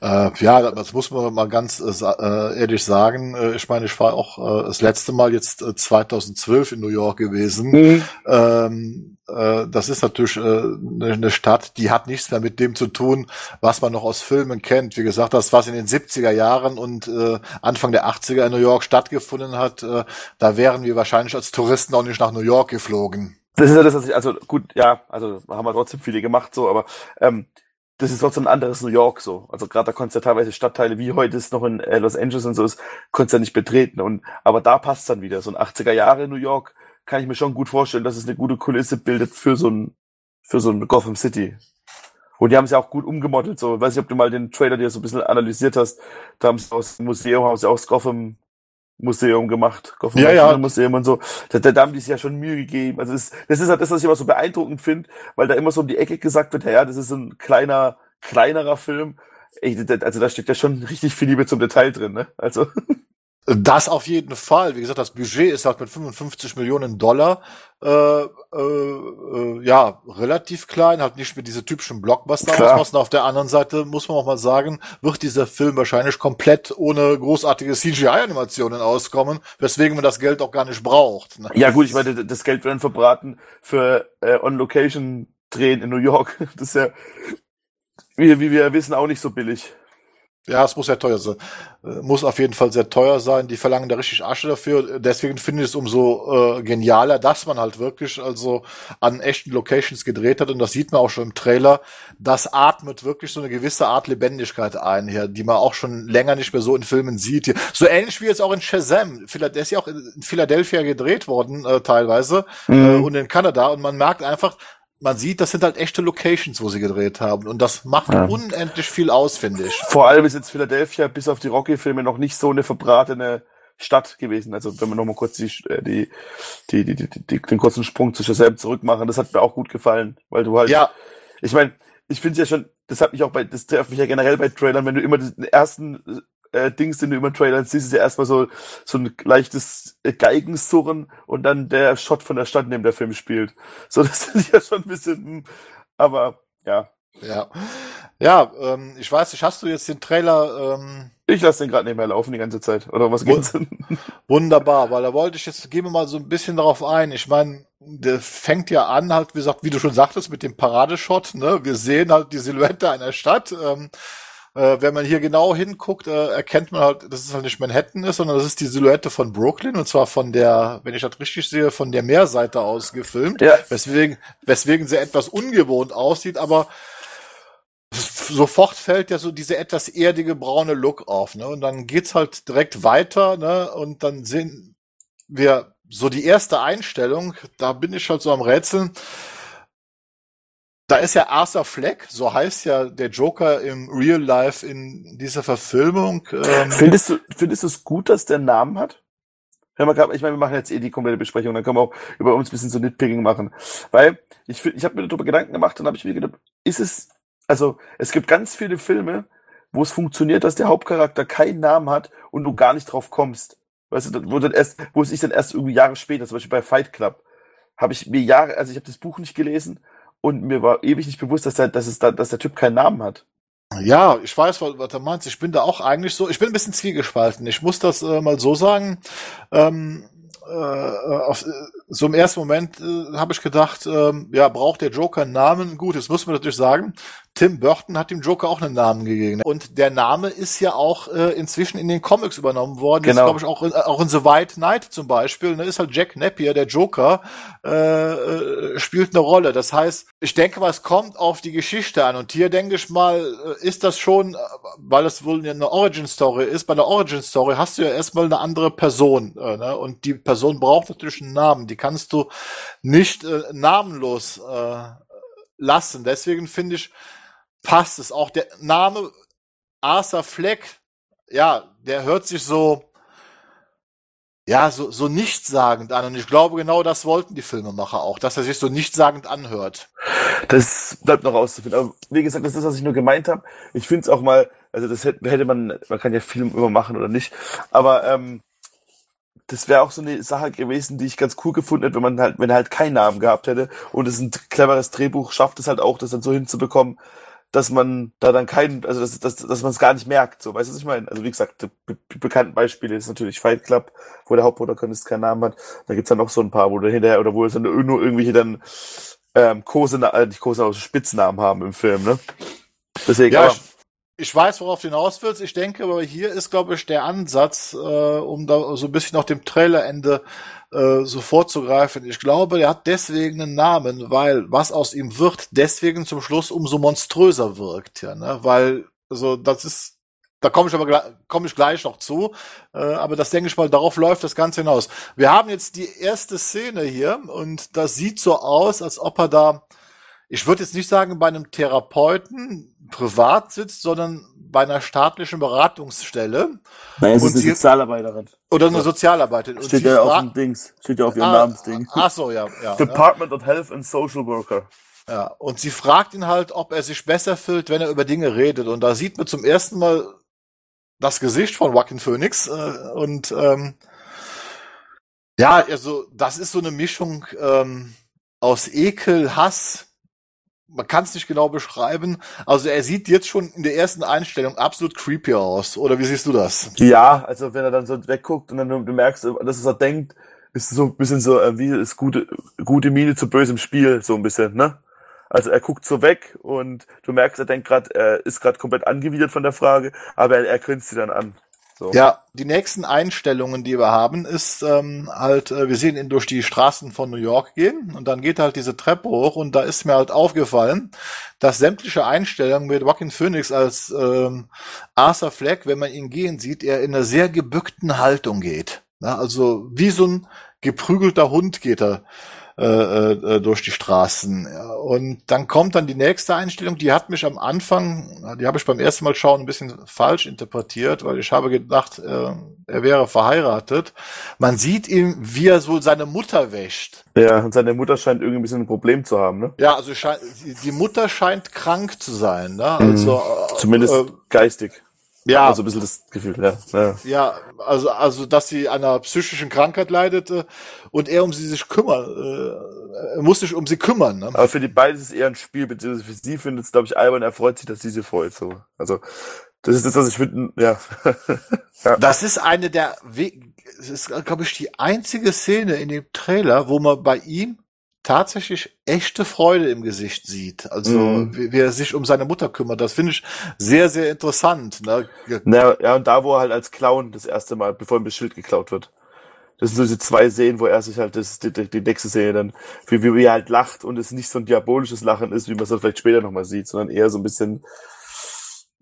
Äh, ja, das muss man mal ganz äh, äh ehrlich sagen. Äh, ich meine, ich war auch äh, das letzte Mal jetzt äh, 2012 in New York gewesen. Mhm. Ähm, äh, das ist natürlich äh, eine Stadt, die hat nichts mehr mit dem zu tun, was man noch aus Filmen kennt. Wie gesagt, das, was in den 70er Jahren und äh, Anfang der 80er in New York stattgefunden hat, da wären wir wahrscheinlich als Touristen auch nicht nach New York geflogen. Das ist ja das, was ich, also gut, ja, also haben wir trotzdem viele gemacht, so, aber ähm, das ist trotzdem ein anderes New York so. Also gerade da konntest du ja teilweise Stadtteile, wie heute es noch in Los Angeles und so ist, konntest du ja nicht betreten. Und, aber da passt dann wieder. So ein 80er Jahre New York kann ich mir schon gut vorstellen, dass es eine gute Kulisse bildet für so ein, für so ein Gotham City. Und die haben es ja auch gut umgemodelt, so. Ich weiß nicht, ob du mal den Trailer dir so ein bisschen analysiert hast. Da haben sie aus dem Museum, haben sie aus Gotham Museum gemacht, Gotham ja, ja. Museum und so. Da, da, da haben die sich ja schon Mühe gegeben. Also das, das ist halt das, was ich immer so beeindruckend finde, weil da immer so um die Ecke gesagt wird, ja, das ist ein kleiner, kleinerer Film. Ey, also da steckt ja schon richtig viel Liebe zum Detail drin, ne? Also. Das auf jeden Fall. Wie gesagt, das Budget ist halt mit 55 Millionen Dollar äh, äh, äh, ja relativ klein, halt nicht mit diese typischen Blockbuster-Ausmaßen. Auf der anderen Seite muss man auch mal sagen, wird dieser Film wahrscheinlich komplett ohne großartige CGI-Animationen auskommen, weswegen man das Geld auch gar nicht braucht. Ne? Ja gut, ich meine, das Geld wird dann verbraten für äh, On-Location-Drehen in New York. Das ist ja, wie, wie wir wissen, auch nicht so billig. Ja, es muss sehr teuer sein. Äh, muss auf jeden Fall sehr teuer sein. Die verlangen da richtig Asche dafür. Deswegen finde ich es umso äh, genialer, dass man halt wirklich also an echten Locations gedreht hat. Und das sieht man auch schon im Trailer. Das atmet wirklich so eine gewisse Art Lebendigkeit ein hier, die man auch schon länger nicht mehr so in Filmen sieht. Hier. So ähnlich wie jetzt auch in Shazam. Der ist ja auch in Philadelphia gedreht worden, äh, teilweise. Mhm. Äh, und in Kanada. Und man merkt einfach, man sieht, das sind halt echte Locations, wo sie gedreht haben. Und das macht ja. unendlich viel aus, finde ich. Vor allem ist jetzt Philadelphia bis auf die Rocky-Filme noch nicht so eine verbratene Stadt gewesen. Also wenn wir nochmal kurz die, äh, die, die, die, die, die, den kurzen Sprung zu Shazam zurück machen, das hat mir auch gut gefallen, weil du halt, ja. ich meine, ich finde ja schon, das hat mich auch bei, das trifft mich ja generell bei Trailern, wenn du immer den ersten äh, Dings, den du immer Trailern siehst, ist ja erstmal so, so ein leichtes äh, Geigensurren und dann der Shot von der Stadt, in dem der Film spielt. So, das ist ja schon ein bisschen, hm, aber ja. Ja. Ja, ähm, ich weiß nicht, hast du jetzt den Trailer ähm, ich lasse den gerade nebenher laufen die ganze Zeit. Oder was geht's? Wunderbar, weil da wollte ich jetzt, gehen wir mal so ein bisschen darauf ein. Ich meine, der fängt ja an, halt, wie gesagt, wie du schon sagtest, mit dem Paradeshot, ne? Wir sehen halt die Silhouette einer Stadt. Ähm, äh, wenn man hier genau hinguckt, äh, erkennt man halt, dass es halt nicht Manhattan ist, sondern das ist die Silhouette von Brooklyn und zwar von der, wenn ich das richtig sehe, von der Meerseite aus gefilmt. Ja. Weswegen, weswegen sie etwas ungewohnt aussieht, aber sofort fällt ja so diese etwas erdige braune Look auf, ne? Und dann geht's halt direkt weiter, ne? Und dann sehen wir so die erste Einstellung, da bin ich halt so am Rätseln. Da ist ja Arthur Fleck, so heißt ja der Joker im Real Life in dieser Verfilmung. Ähm findest du, findest du es gut, dass der einen Namen hat? ich meine, wir machen jetzt eh die komplette Besprechung, dann können wir auch über uns ein bisschen so Nitpicking machen. Weil ich, ich habe mir darüber Gedanken gemacht und habe ich mir gedacht, ist es, also es gibt ganz viele Filme, wo es funktioniert, dass der Hauptcharakter keinen Namen hat und du gar nicht drauf kommst. Weißt du, wo, dann erst, wo es ich dann erst irgendwie Jahre später, zum Beispiel bei Fight Club, habe ich mir Jahre, also ich habe das Buch nicht gelesen und mir war ewig nicht bewusst, dass der, dass es da, dass der Typ keinen Namen hat. Ja, ich weiß, was, was du meinst. Ich bin da auch eigentlich so, ich bin ein bisschen zwiegespalten. Ich muss das äh, mal so sagen. Ähm, äh, auf, so im ersten Moment äh, habe ich gedacht, ähm, ja, braucht der Joker einen Namen? Gut, jetzt muss man natürlich sagen, Tim Burton hat dem Joker auch einen Namen gegeben. Und der Name ist ja auch äh, inzwischen in den Comics übernommen worden. Genau. Jetzt glaube ich auch in, auch in The White Knight zum Beispiel. Ne, ist halt Jack Napier, der Joker, äh, äh, spielt eine Rolle. Das heißt, ich denke mal, es kommt auf die Geschichte an. Und hier denke ich mal, äh, ist das schon, äh, weil es wohl eine Origin Story ist. Bei der Origin Story hast du ja erstmal eine andere Person. Äh, ne? Und die Person braucht natürlich einen Namen. Die kannst du nicht äh, namenlos äh, lassen. Deswegen finde ich, passt es. Auch der Name Arthur Fleck, ja, der hört sich so, ja, so, so nichtssagend an. Und ich glaube, genau das wollten die Filmemacher auch, dass er sich so nichtssagend anhört. Das bleibt noch auszufinden. Aber wie gesagt, das ist, was ich nur gemeint habe. Ich finde es auch mal, also das hätte, hätte man, man kann ja Film immer machen oder nicht, aber ähm, das wäre auch so eine Sache gewesen, die ich ganz cool gefunden hätte, wenn man halt, wenn er halt keinen Namen gehabt hätte und es ein cleveres Drehbuch schafft es halt auch, das dann so hinzubekommen, dass man da dann keinen, also dass, dass, dass man es gar nicht merkt, so, weißt du, was ich meine? Also wie gesagt, die, die bekannten Beispiele ist natürlich Fight Club, wo der Hauptprotagonist keinen Namen hat. Da gibt's dann noch so ein paar, wo dann hinterher, oder wo es dann nur irgendwelche dann ähm, Kose, äh, nicht Kose, aber Spitznamen haben im Film, ne? Deswegen, Ja, aber, ich, weiß, worauf du hinaus willst. Ich denke, aber hier ist, glaube ich, der Ansatz, äh, um da so ein bisschen nach dem Trailerende äh, so vorzugreifen. Ich glaube, er hat deswegen einen Namen, weil was aus ihm wird, deswegen zum Schluss umso monströser wirkt, ja, ne? Weil, also das ist, da komme ich aber gleich, komme ich gleich noch zu, äh, aber das denke ich mal, darauf läuft das Ganze hinaus. Wir haben jetzt die erste Szene hier und das sieht so aus, als ob er da, ich würde jetzt nicht sagen, bei einem Therapeuten privat sitzt, sondern bei einer staatlichen Beratungsstelle nein, es und ist eine Sozialarbeiterin. oder eine Sozialarbeiterin. Steht ja auf dem Dings, steht ja auf ihrem Ah, Namensding. Ach so, ja, ja. Department of Health and Social Worker. Ja, und sie fragt ihn halt, ob er sich besser fühlt, wenn er über Dinge redet. Und da sieht man zum ersten Mal das Gesicht von Joaquin Phoenix. Äh, und ähm, ja, also das ist so eine Mischung ähm, aus Ekel, Hass. Man kann es nicht genau beschreiben. Also er sieht jetzt schon in der ersten Einstellung absolut creepy aus. Oder wie siehst du das? Ja, also wenn er dann so wegguckt und dann du, du merkst, dass er denkt, ist so ein bisschen so äh, wie ist gute gute Miene zu bösem Spiel so ein bisschen, ne? Also er guckt so weg und du merkst, er denkt gerade, er ist gerade komplett angewidert von der Frage, aber er, er grinst sie dann an. So. Ja, die nächsten Einstellungen, die wir haben, ist ähm, halt, äh, wir sehen ihn durch die Straßen von New York gehen und dann geht halt diese Treppe hoch und da ist mir halt aufgefallen, dass sämtliche Einstellungen mit Joaquin Phoenix als ähm, Arthur Fleck, wenn man ihn gehen sieht, er in einer sehr gebückten Haltung geht. Ja, also wie so ein geprügelter Hund geht er äh, äh, durch die Straßen. Und dann kommt dann die nächste Einstellung, die hat mich am Anfang, die habe ich beim ersten Mal schauen ein bisschen falsch interpretiert, weil ich habe gedacht, äh, er wäre verheiratet. Man sieht ihm, wie er so seine Mutter wäscht. Ja, und seine Mutter scheint irgendwie ein bisschen ein Problem zu haben, ne? Ja, also scheint, die Mutter scheint krank zu sein. Ne? Also, äh, Zumindest äh, geistig. Ja, Also ein bisschen das Gefühl, ja. ja. Ja, also, also, dass sie an einer psychischen Krankheit leidete und er um sie sich kümmern, äh, er muss sich um sie kümmern. Ne? Aber für die beiden ist es eher ein Spiel, beziehungsweise für sie findet es, glaube ich, albern, er freut sich, dass sie sie freut, so. Also, das ist das, was ich finde, ja. ja. Das ist eine der, es ist, glaube ich, die einzige Szene in dem Trailer, wo man bei ihm tatsächlich echte Freude im Gesicht sieht. Also, Mhm. wie, wie er sich um seine Mutter kümmert. Das finde ich sehr, sehr interessant. Ne? Na, ja, und da, wo er halt als Clown das erste Mal, bevor ihm das Schild geklaut wird. Das sind so diese zwei Szenen, wo er sich halt das, die, die, nächste Szene dann, wie, wie, wie er halt lacht und es nicht so ein diabolisches Lachen ist, wie man es dann vielleicht später nochmal sieht, sondern eher so ein bisschen,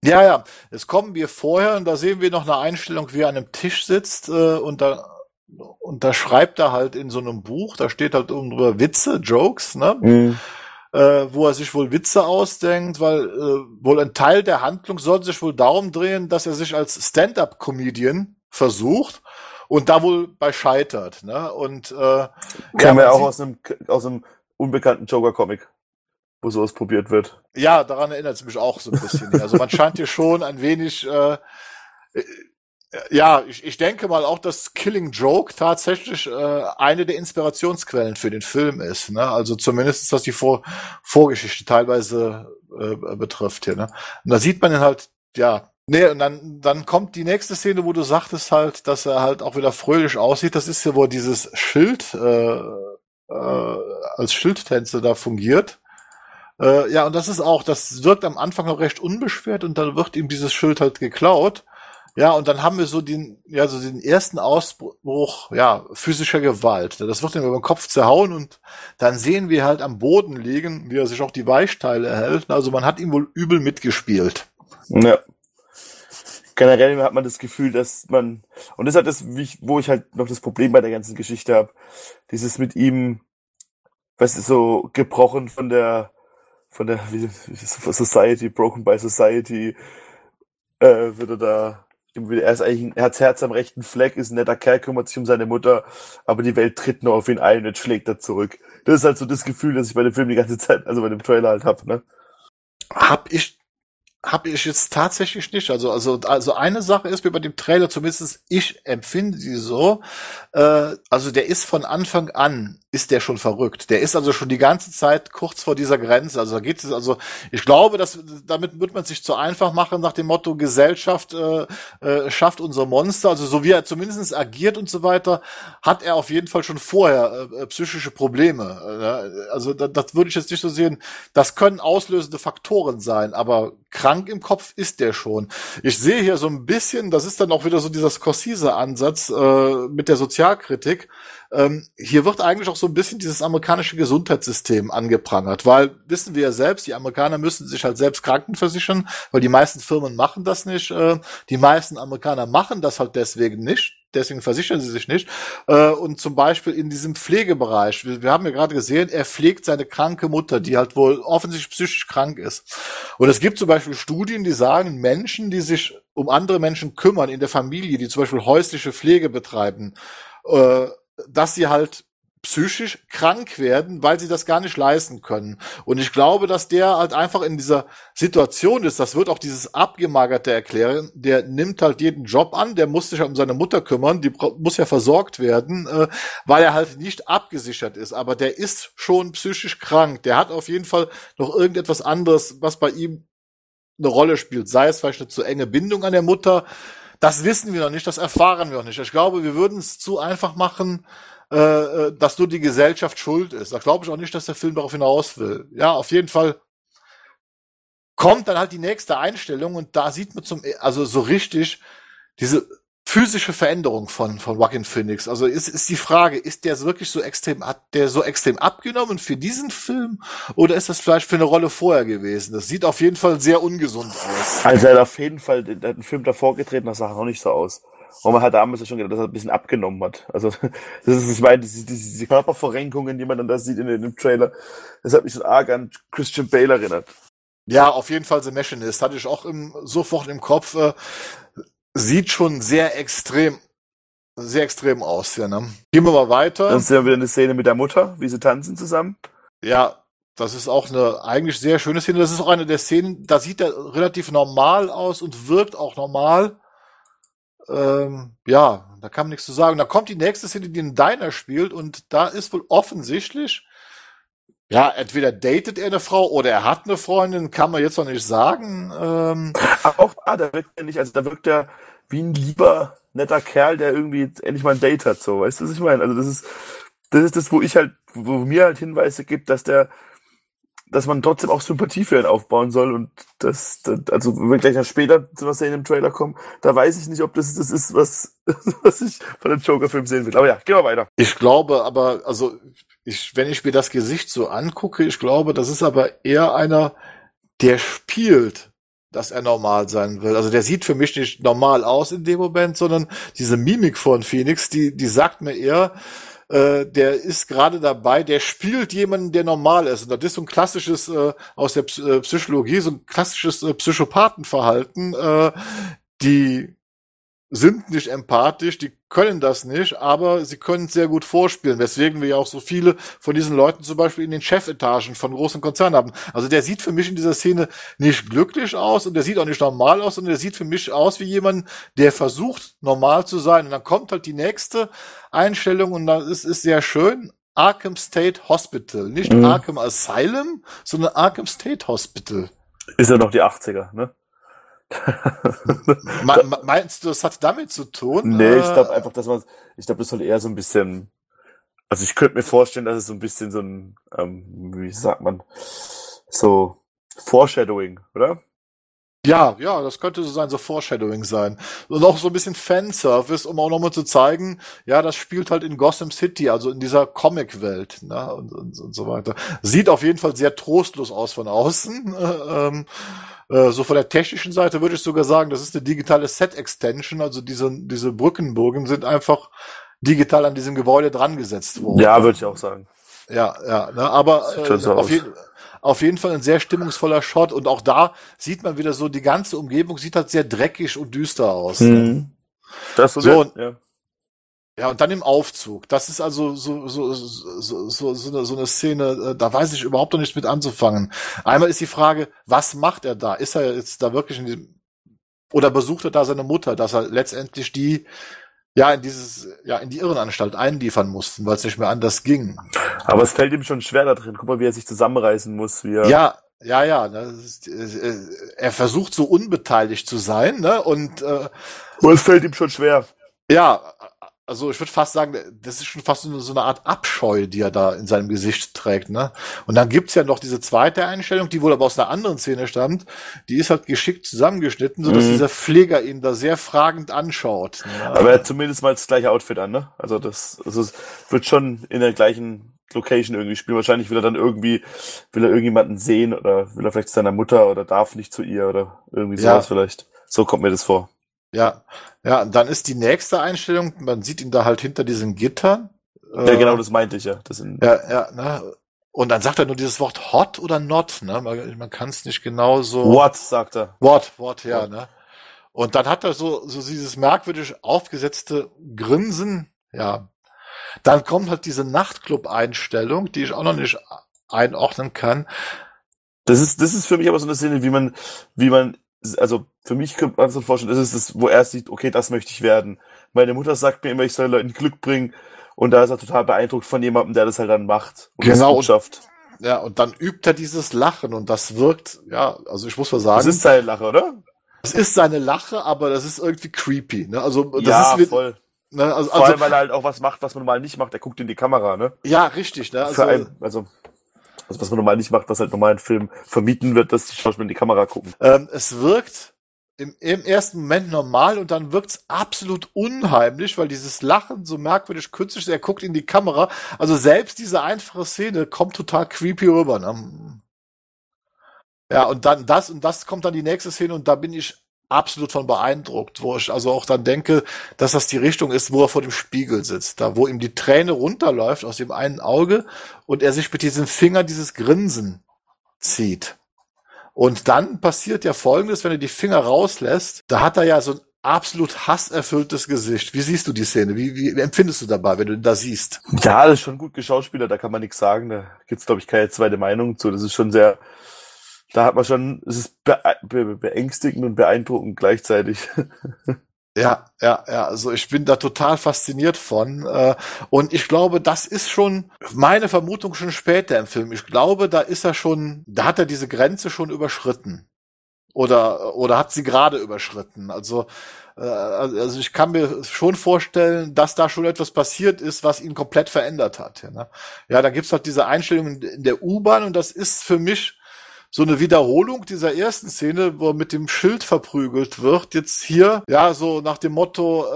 Ja, ja. Jetzt kommen wir vorher und da sehen wir noch eine Einstellung, wie er an einem Tisch sitzt äh, und da und da schreibt er halt in so einem Buch, da steht halt oben drüber Witze, Jokes, ne? Mhm. Äh, wo er sich wohl Witze ausdenkt, weil äh, wohl ein Teil der Handlung soll sich wohl darum drehen, dass er sich als Stand-up-Comedian versucht und da wohl bei scheitert, ne? Und äh, ja, kennen wir man auch aus einem, aus einem unbekannten Joker-Comic, wo sowas probiert wird. Ja, daran erinnert es mich auch so ein bisschen. Also man scheint hier schon ein wenig, äh, ja, ich, ich denke mal auch, dass Killing Joke tatsächlich äh, eine der Inspirationsquellen für den Film ist. Ne? Also zumindest, was die Vor Vorgeschichte teilweise äh, betrifft hier. Ne? Und da sieht man ihn halt, ja, Nee, und dann, dann kommt die nächste Szene, wo du sagtest halt, dass er halt auch wieder fröhlich aussieht. Das ist ja, wo dieses Schild äh, äh, als Schildtänzer da fungiert. Äh, ja, und das ist auch, das wirkt am Anfang noch recht unbeschwert und dann wird ihm dieses Schild halt geklaut. Ja, und dann haben wir so den, ja, so den ersten Ausbruch, ja, physischer Gewalt. Das wird ihm über den Kopf zerhauen und dann sehen wir halt am Boden liegen, wie er sich auch die Weichteile erhält. Also man hat ihm wohl übel mitgespielt. Ja. Generell hat man das Gefühl, dass man, und das hat das, ich, wo ich halt noch das Problem bei der ganzen Geschichte habe, dieses mit ihm, was ist so gebrochen von der, von der wie, Society, broken by Society, äh, wird er da er ist eigentlich, er hat Herz am rechten Fleck, ist ein netter Kerl, kümmert sich um seine Mutter, aber die Welt tritt nur auf ihn ein und jetzt schlägt er zurück. Das ist halt so das Gefühl, das ich bei dem Film die ganze Zeit, also bei dem Trailer halt hab, ne? Hab ich habe ich jetzt tatsächlich nicht. Also, also, also eine Sache ist mir bei dem Trailer, zumindest ich empfinde die so, äh, also der ist von Anfang an, ist der schon verrückt. Der ist also schon die ganze Zeit kurz vor dieser Grenze. Also da geht es, also ich glaube, dass damit wird man sich zu einfach machen nach dem Motto Gesellschaft äh, äh, schafft unser Monster. Also so wie er zumindest agiert und so weiter, hat er auf jeden Fall schon vorher äh, psychische Probleme. Äh, also das, das würde ich jetzt nicht so sehen. Das können auslösende Faktoren sein, aber krank im Kopf ist der schon. Ich sehe hier so ein bisschen, das ist dann auch wieder so dieser Scorsese-Ansatz äh, mit der Sozialkritik. Ähm, hier wird eigentlich auch so ein bisschen dieses amerikanische Gesundheitssystem angeprangert, weil wissen wir ja selbst, die Amerikaner müssen sich halt selbst krankenversichern, weil die meisten Firmen machen das nicht. Äh, die meisten Amerikaner machen das halt deswegen nicht deswegen versichern sie sich nicht. Äh, und zum Beispiel in diesem Pflegebereich, wir, wir haben ja gerade gesehen, er pflegt seine kranke Mutter, die halt wohl offensichtlich psychisch krank ist. Und es gibt zum Beispiel Studien, die sagen, Menschen, die sich um andere Menschen kümmern in der Familie, die zum Beispiel häusliche Pflege betreiben, äh, dass sie halt psychisch krank werden, weil sie das gar nicht leisten können. Und ich glaube, dass der halt einfach in dieser Situation ist, das wird auch dieses Abgemagerte erklären, der nimmt halt jeden Job an, der muss sich um seine Mutter kümmern, die muss ja versorgt werden, äh, weil er halt nicht abgesichert ist. Aber der ist schon psychisch krank. Der hat auf jeden Fall noch irgendetwas anderes, was bei ihm eine Rolle spielt. Sei es vielleicht eine zu enge Bindung an der Mutter. Das wissen wir noch nicht, das erfahren wir noch nicht. Ich glaube, wir würden es zu einfach machen, äh, äh, dass nur die Gesellschaft schuld ist. Da glaube ich auch nicht, dass der Film darauf hinaus will. Ja, auf jeden Fall kommt dann halt die nächste Einstellung und da sieht man zum, also so richtig diese physische Veränderung von, von Joaquin Phoenix. Also ist, ist die Frage, ist der wirklich so extrem, hat der so extrem abgenommen für diesen Film oder ist das vielleicht für eine Rolle vorher gewesen? Das sieht auf jeden Fall sehr ungesund aus. Also er hat auf jeden Fall den Film davor getreten, das sah noch nicht so aus. Und man hat damals schon gedacht, dass er ein bisschen abgenommen hat. Also, das ist, ich meine, diese, diese Körperverrenkungen, die man dann da sieht in, in dem Trailer, das hat mich so arg an Christian Bale erinnert. Ja, auf jeden Fall The Machinist. Hatte ich auch im, sofort im Kopf. Äh, sieht schon sehr extrem, sehr extrem aus, ja, ne? Gehen wir mal weiter. Dann sehen wir wieder eine Szene mit der Mutter, wie sie tanzen zusammen. Ja, das ist auch eine eigentlich sehr schöne Szene. Das ist auch eine der Szenen, da sieht er relativ normal aus und wirkt auch normal. Ähm, ja, da kann man nichts zu sagen. Da kommt die nächste Szene, die einen Diner spielt und da ist wohl offensichtlich, ja, entweder datet er eine Frau oder er hat eine Freundin, kann man jetzt noch nicht sagen. Ähm, auch da, da wirkt er nicht, also da wirkt er wie ein lieber, netter Kerl, der irgendwie endlich mal ein Date hat, so, weißt du, was ich meine? Also das ist, das ist das, wo ich halt, wo mir halt Hinweise gibt, dass der dass man trotzdem auch Sympathie für ihn aufbauen soll und das, das also wenn wir gleich noch später zu was in dem Trailer kommen, da weiß ich nicht, ob das das ist, was, was ich von dem Joker-Film sehen will. Aber ja, gehen wir weiter. Ich glaube aber, also ich, wenn ich mir das Gesicht so angucke, ich glaube, das ist aber eher einer, der spielt, dass er normal sein will. Also der sieht für mich nicht normal aus in dem Moment, sondern diese Mimik von Phoenix, die, die sagt mir eher, äh, der ist gerade dabei, der spielt jemanden, der normal ist. Und das ist so ein klassisches äh, aus der äh, Psychologie, so ein klassisches äh, Psychopathenverhalten. Äh, die sind nicht empathisch, die können das nicht, aber sie können es sehr gut vorspielen, weswegen wir ja auch so viele von diesen Leuten zum Beispiel in den Chefetagen von großen Konzernen haben. Also der sieht für mich in dieser Szene nicht glücklich aus und der sieht auch nicht normal aus, sondern der sieht für mich aus wie jemand, der versucht, normal zu sein. Und dann kommt halt die nächste Einstellung und das ist, ist sehr schön. Arkham State Hospital. Nicht mhm. Arkham Asylum, sondern Arkham State Hospital. Ist ja noch die 80er, ne? meinst du, das hat damit zu tun? Nee, ich glaube einfach, dass man, ich glaube, das soll eher so ein bisschen, also ich könnte mir vorstellen, dass es so ein bisschen so ein, ähm, wie sagt man, so Foreshadowing, oder? Ja, ja, das könnte so sein, so Foreshadowing sein. Und auch so ein bisschen Fanservice, um auch nochmal zu zeigen, ja, das spielt halt in Gotham City, also in dieser Comic-Welt, ne, und, und, und so weiter. Sieht auf jeden Fall sehr trostlos aus von außen. ähm, äh, so von der technischen Seite würde ich sogar sagen, das ist eine digitale Set-Extension, also diese, diese Brückenburgen sind einfach digital an diesem Gebäude dran gesetzt worden. Ja, würde ich auch sagen. Ja, ja, ne, aber äh, so auf, jeden, auf jeden Fall ein sehr stimmungsvoller Shot und auch da sieht man wieder so, die ganze Umgebung sieht halt sehr dreckig und düster aus. Mhm. Das ist So, so, ja. Ja, und dann im Aufzug. Das ist also so, so, so, so, so, eine, so eine Szene, äh, da weiß ich überhaupt noch nichts mit anzufangen. Einmal ist die Frage, was macht er da? Ist er jetzt da wirklich in diesem, oder besucht er da seine Mutter, dass er letztendlich die, ja, in dieses, ja, in die Irrenanstalt einliefern mussten, weil es nicht mehr anders ging. Aber es fällt ihm schon schwer da drin. Guck mal, wie er sich zusammenreißen muss, wie er. Ja, ja, ja. Ne, ist, äh, er versucht so unbeteiligt zu sein, ne? Und äh, Aber es fällt ihm schon schwer. ja, also ich würde fast sagen, das ist schon fast so eine, Art Abscheu, die er da in seinem Gesicht trägt, ne? Und dann gibt's ja noch diese zweite Einstellung, die wohl aber aus einer anderen Szene stammt. Die ist halt geschickt zusammengeschnitten, sodass Mhm. dieser Pfleger ihn da sehr fragend anschaut. Ne? Aber er hat zumindest mal das gleiche Outfit an, ne? Also das, also es wird schon in der gleichen Location irgendwie spielen. Wahrscheinlich will er dann irgendwie, will er irgendjemanden sehen oder will er vielleicht zu seiner Mutter oder darf nicht zu ihr oder irgendwie Ja. sowas vielleicht. So kommt mir das vor. Ja, ja, und dann ist die nächste Einstellung, man sieht ihn da halt hinter diesen Gittern. Ja, Äh, genau, das meinte ich ja. Das sind, Ja, ja, ne? Und dann sagt er nur dieses Wort hot oder not, ne? Man, man kann es nicht genau so. What, sagt er. Wort, Wort, ja, Ja. ne? Und dann hat er so, so dieses merkwürdig aufgesetzte Grinsen, ja. Dann kommt halt diese Nachtclub-Einstellung, die ich auch noch nicht einordnen kann. Das ist, das ist für mich aber so eine Szene, wie man, wie man, also für mich könnte man sich vorstellen, das ist das, wo er sieht, okay, das möchte ich werden. Meine Mutter sagt mir immer, ich soll Leuten Glück bringen. Und da ist er total beeindruckt von jemandem, der das halt dann macht. Und Genau. Das schafft. Ja, und dann übt er dieses Lachen und das wirkt, ja, also ich muss mal sagen, Das ist seine Lache, oder? es ist seine Lache, aber das ist irgendwie creepy, ne? Also, das ja, ist, wie- voll. ne? also, Vor also allem, weil er halt auch was macht, was man normal nicht macht. Er guckt in die Kamera, ne? ja, richtig, ne? Also, einen, also, also was man normal nicht macht, was halt normal in Film vermieten wird, dass die Schauspieler in die Kamera gucken. Ähm, es wirkt im, im ersten Moment normal und dann wirkt's absolut unheimlich, weil dieses Lachen so merkwürdig künstlich ist. Er guckt in die Kamera. Also selbst diese einfache Szene kommt total creepy rüber. Ne? Ja, und dann das und das kommt dann die nächste Szene und da bin ich absolut von beeindruckt, wo ich also auch dann denke, dass das die Richtung ist, wo er vor dem Spiegel sitzt, da wo ihm die Träne runterläuft aus dem einen Auge und er sich mit diesem Finger dieses Grinsen zieht. Und dann passiert ja Folgendes, wenn er die Finger rauslässt, da hat er ja so ein absolut hasserfülltes Gesicht. Wie siehst du die Szene? Wie, wie empfindest du dabei, wenn du ihn da siehst? Ja, das ist schon gut geschauspielert, da kann man nichts sagen. Da gibt's glaube ich, keine zweite Meinung zu. Das ist schon sehr, da hat man schon, es ist be be beängstigend und beeindruckend gleichzeitig. Ja, ja, ja, also ich bin da total fasziniert von. Äh, und ich glaube, das ist schon meine Vermutung schon später im Film. Ich glaube, da ist er schon, da hat er diese Grenze schon überschritten. Oder, oder hat sie gerade überschritten. Also, äh, also ich kann mir schon vorstellen, dass da schon etwas passiert ist, was ihn komplett verändert hat. Ja, ne? ja da gibt's halt diese Einstellung in- in der U-Bahn und das ist für mich so eine Wiederholung dieser ersten Szene, wo er mit dem Schild verprügelt wird. Jetzt hier, ja, so nach dem Motto,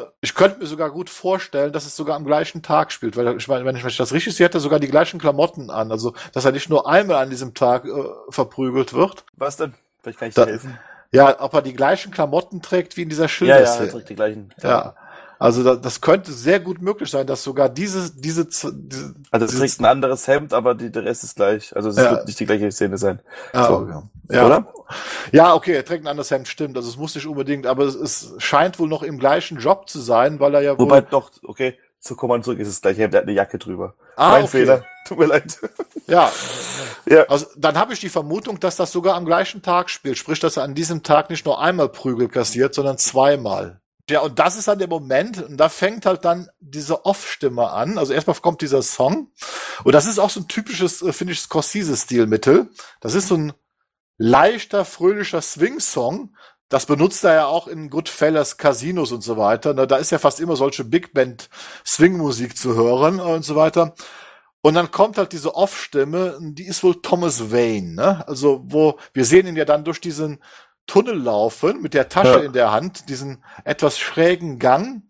äh, ich könnte mir sogar gut vorstellen, dass es sogar am gleichen Tag spielt, weil ich meine, wenn ich wenn ich das richtig sehe, hat er sogar die gleichen Klamotten an. Also, dass er nicht nur einmal an diesem Tag äh, verprügelt wird. Was denn? Vielleicht kann ich Da- dir helfen. Ja, ob er die gleichen Klamotten trägt wie in dieser Ja, ja, Schilderszene. er trägt die gleichen. Ja. Also da, das könnte sehr gut möglich sein, dass sogar diese, diese, diese Also es trägt ein anderes Hemd, aber die, der Rest ist gleich. Also es Ja. wird nicht die gleiche Szene sein. Ah, So. okay. ja. Oder? Ja, okay, er trägt ein anderes Hemd, stimmt. Also es muss nicht unbedingt, aber es, es scheint wohl noch im gleichen Job zu sein, weil er ja wohl. Wobei doch, okay, so kommen wir zurück, ist das gleiche Hemd, der hat eine Jacke drüber. ah, mein okay. Fehler. Tut mir leid. Ja. Ja. Also dann habe ich die Vermutung, dass das sogar am gleichen Tag spielt. Sprich, dass er an diesem Tag nicht nur einmal Prügel kassiert, sondern zweimal. Ja, und das ist dann der Moment, und da fängt halt dann diese Off-Stimme an. Also erstmal kommt dieser Song. Und das ist auch so ein typisches, äh, finde ich, Scorsese-Stilmittel. Das ist so ein leichter, fröhlicher Swing-Song. Das benutzt er ja auch in Goodfellas Casinos und so weiter. Da ist ja fast immer solche Big Band Swing-Musik zu hören und so weiter. Und dann kommt halt diese Off-Stimme, die ist wohl Thomas Wayne, ne? Also, wo, wir sehen ihn ja dann durch diesen Tunnel laufen, mit der Tasche Ja. in der Hand, diesen etwas schrägen Gang.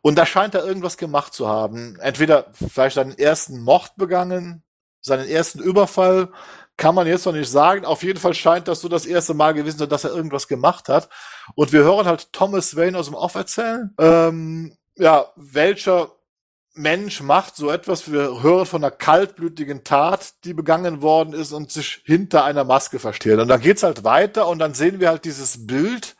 Und da scheint er irgendwas gemacht zu haben. Entweder vielleicht seinen ersten Mord begangen, seinen ersten Überfall, kann man jetzt noch nicht sagen. Auf jeden Fall scheint das so das erste Mal gewesen zu sein, dass er irgendwas gemacht hat. Und wir hören halt Thomas Wayne aus dem Off erzählen. Ähm, ja, welcher Mensch macht so etwas? Wir hören von einer kaltblütigen Tat, die begangen worden ist und sich hinter einer Maske versteht. Und dann geht's halt weiter und dann sehen wir halt dieses Bild,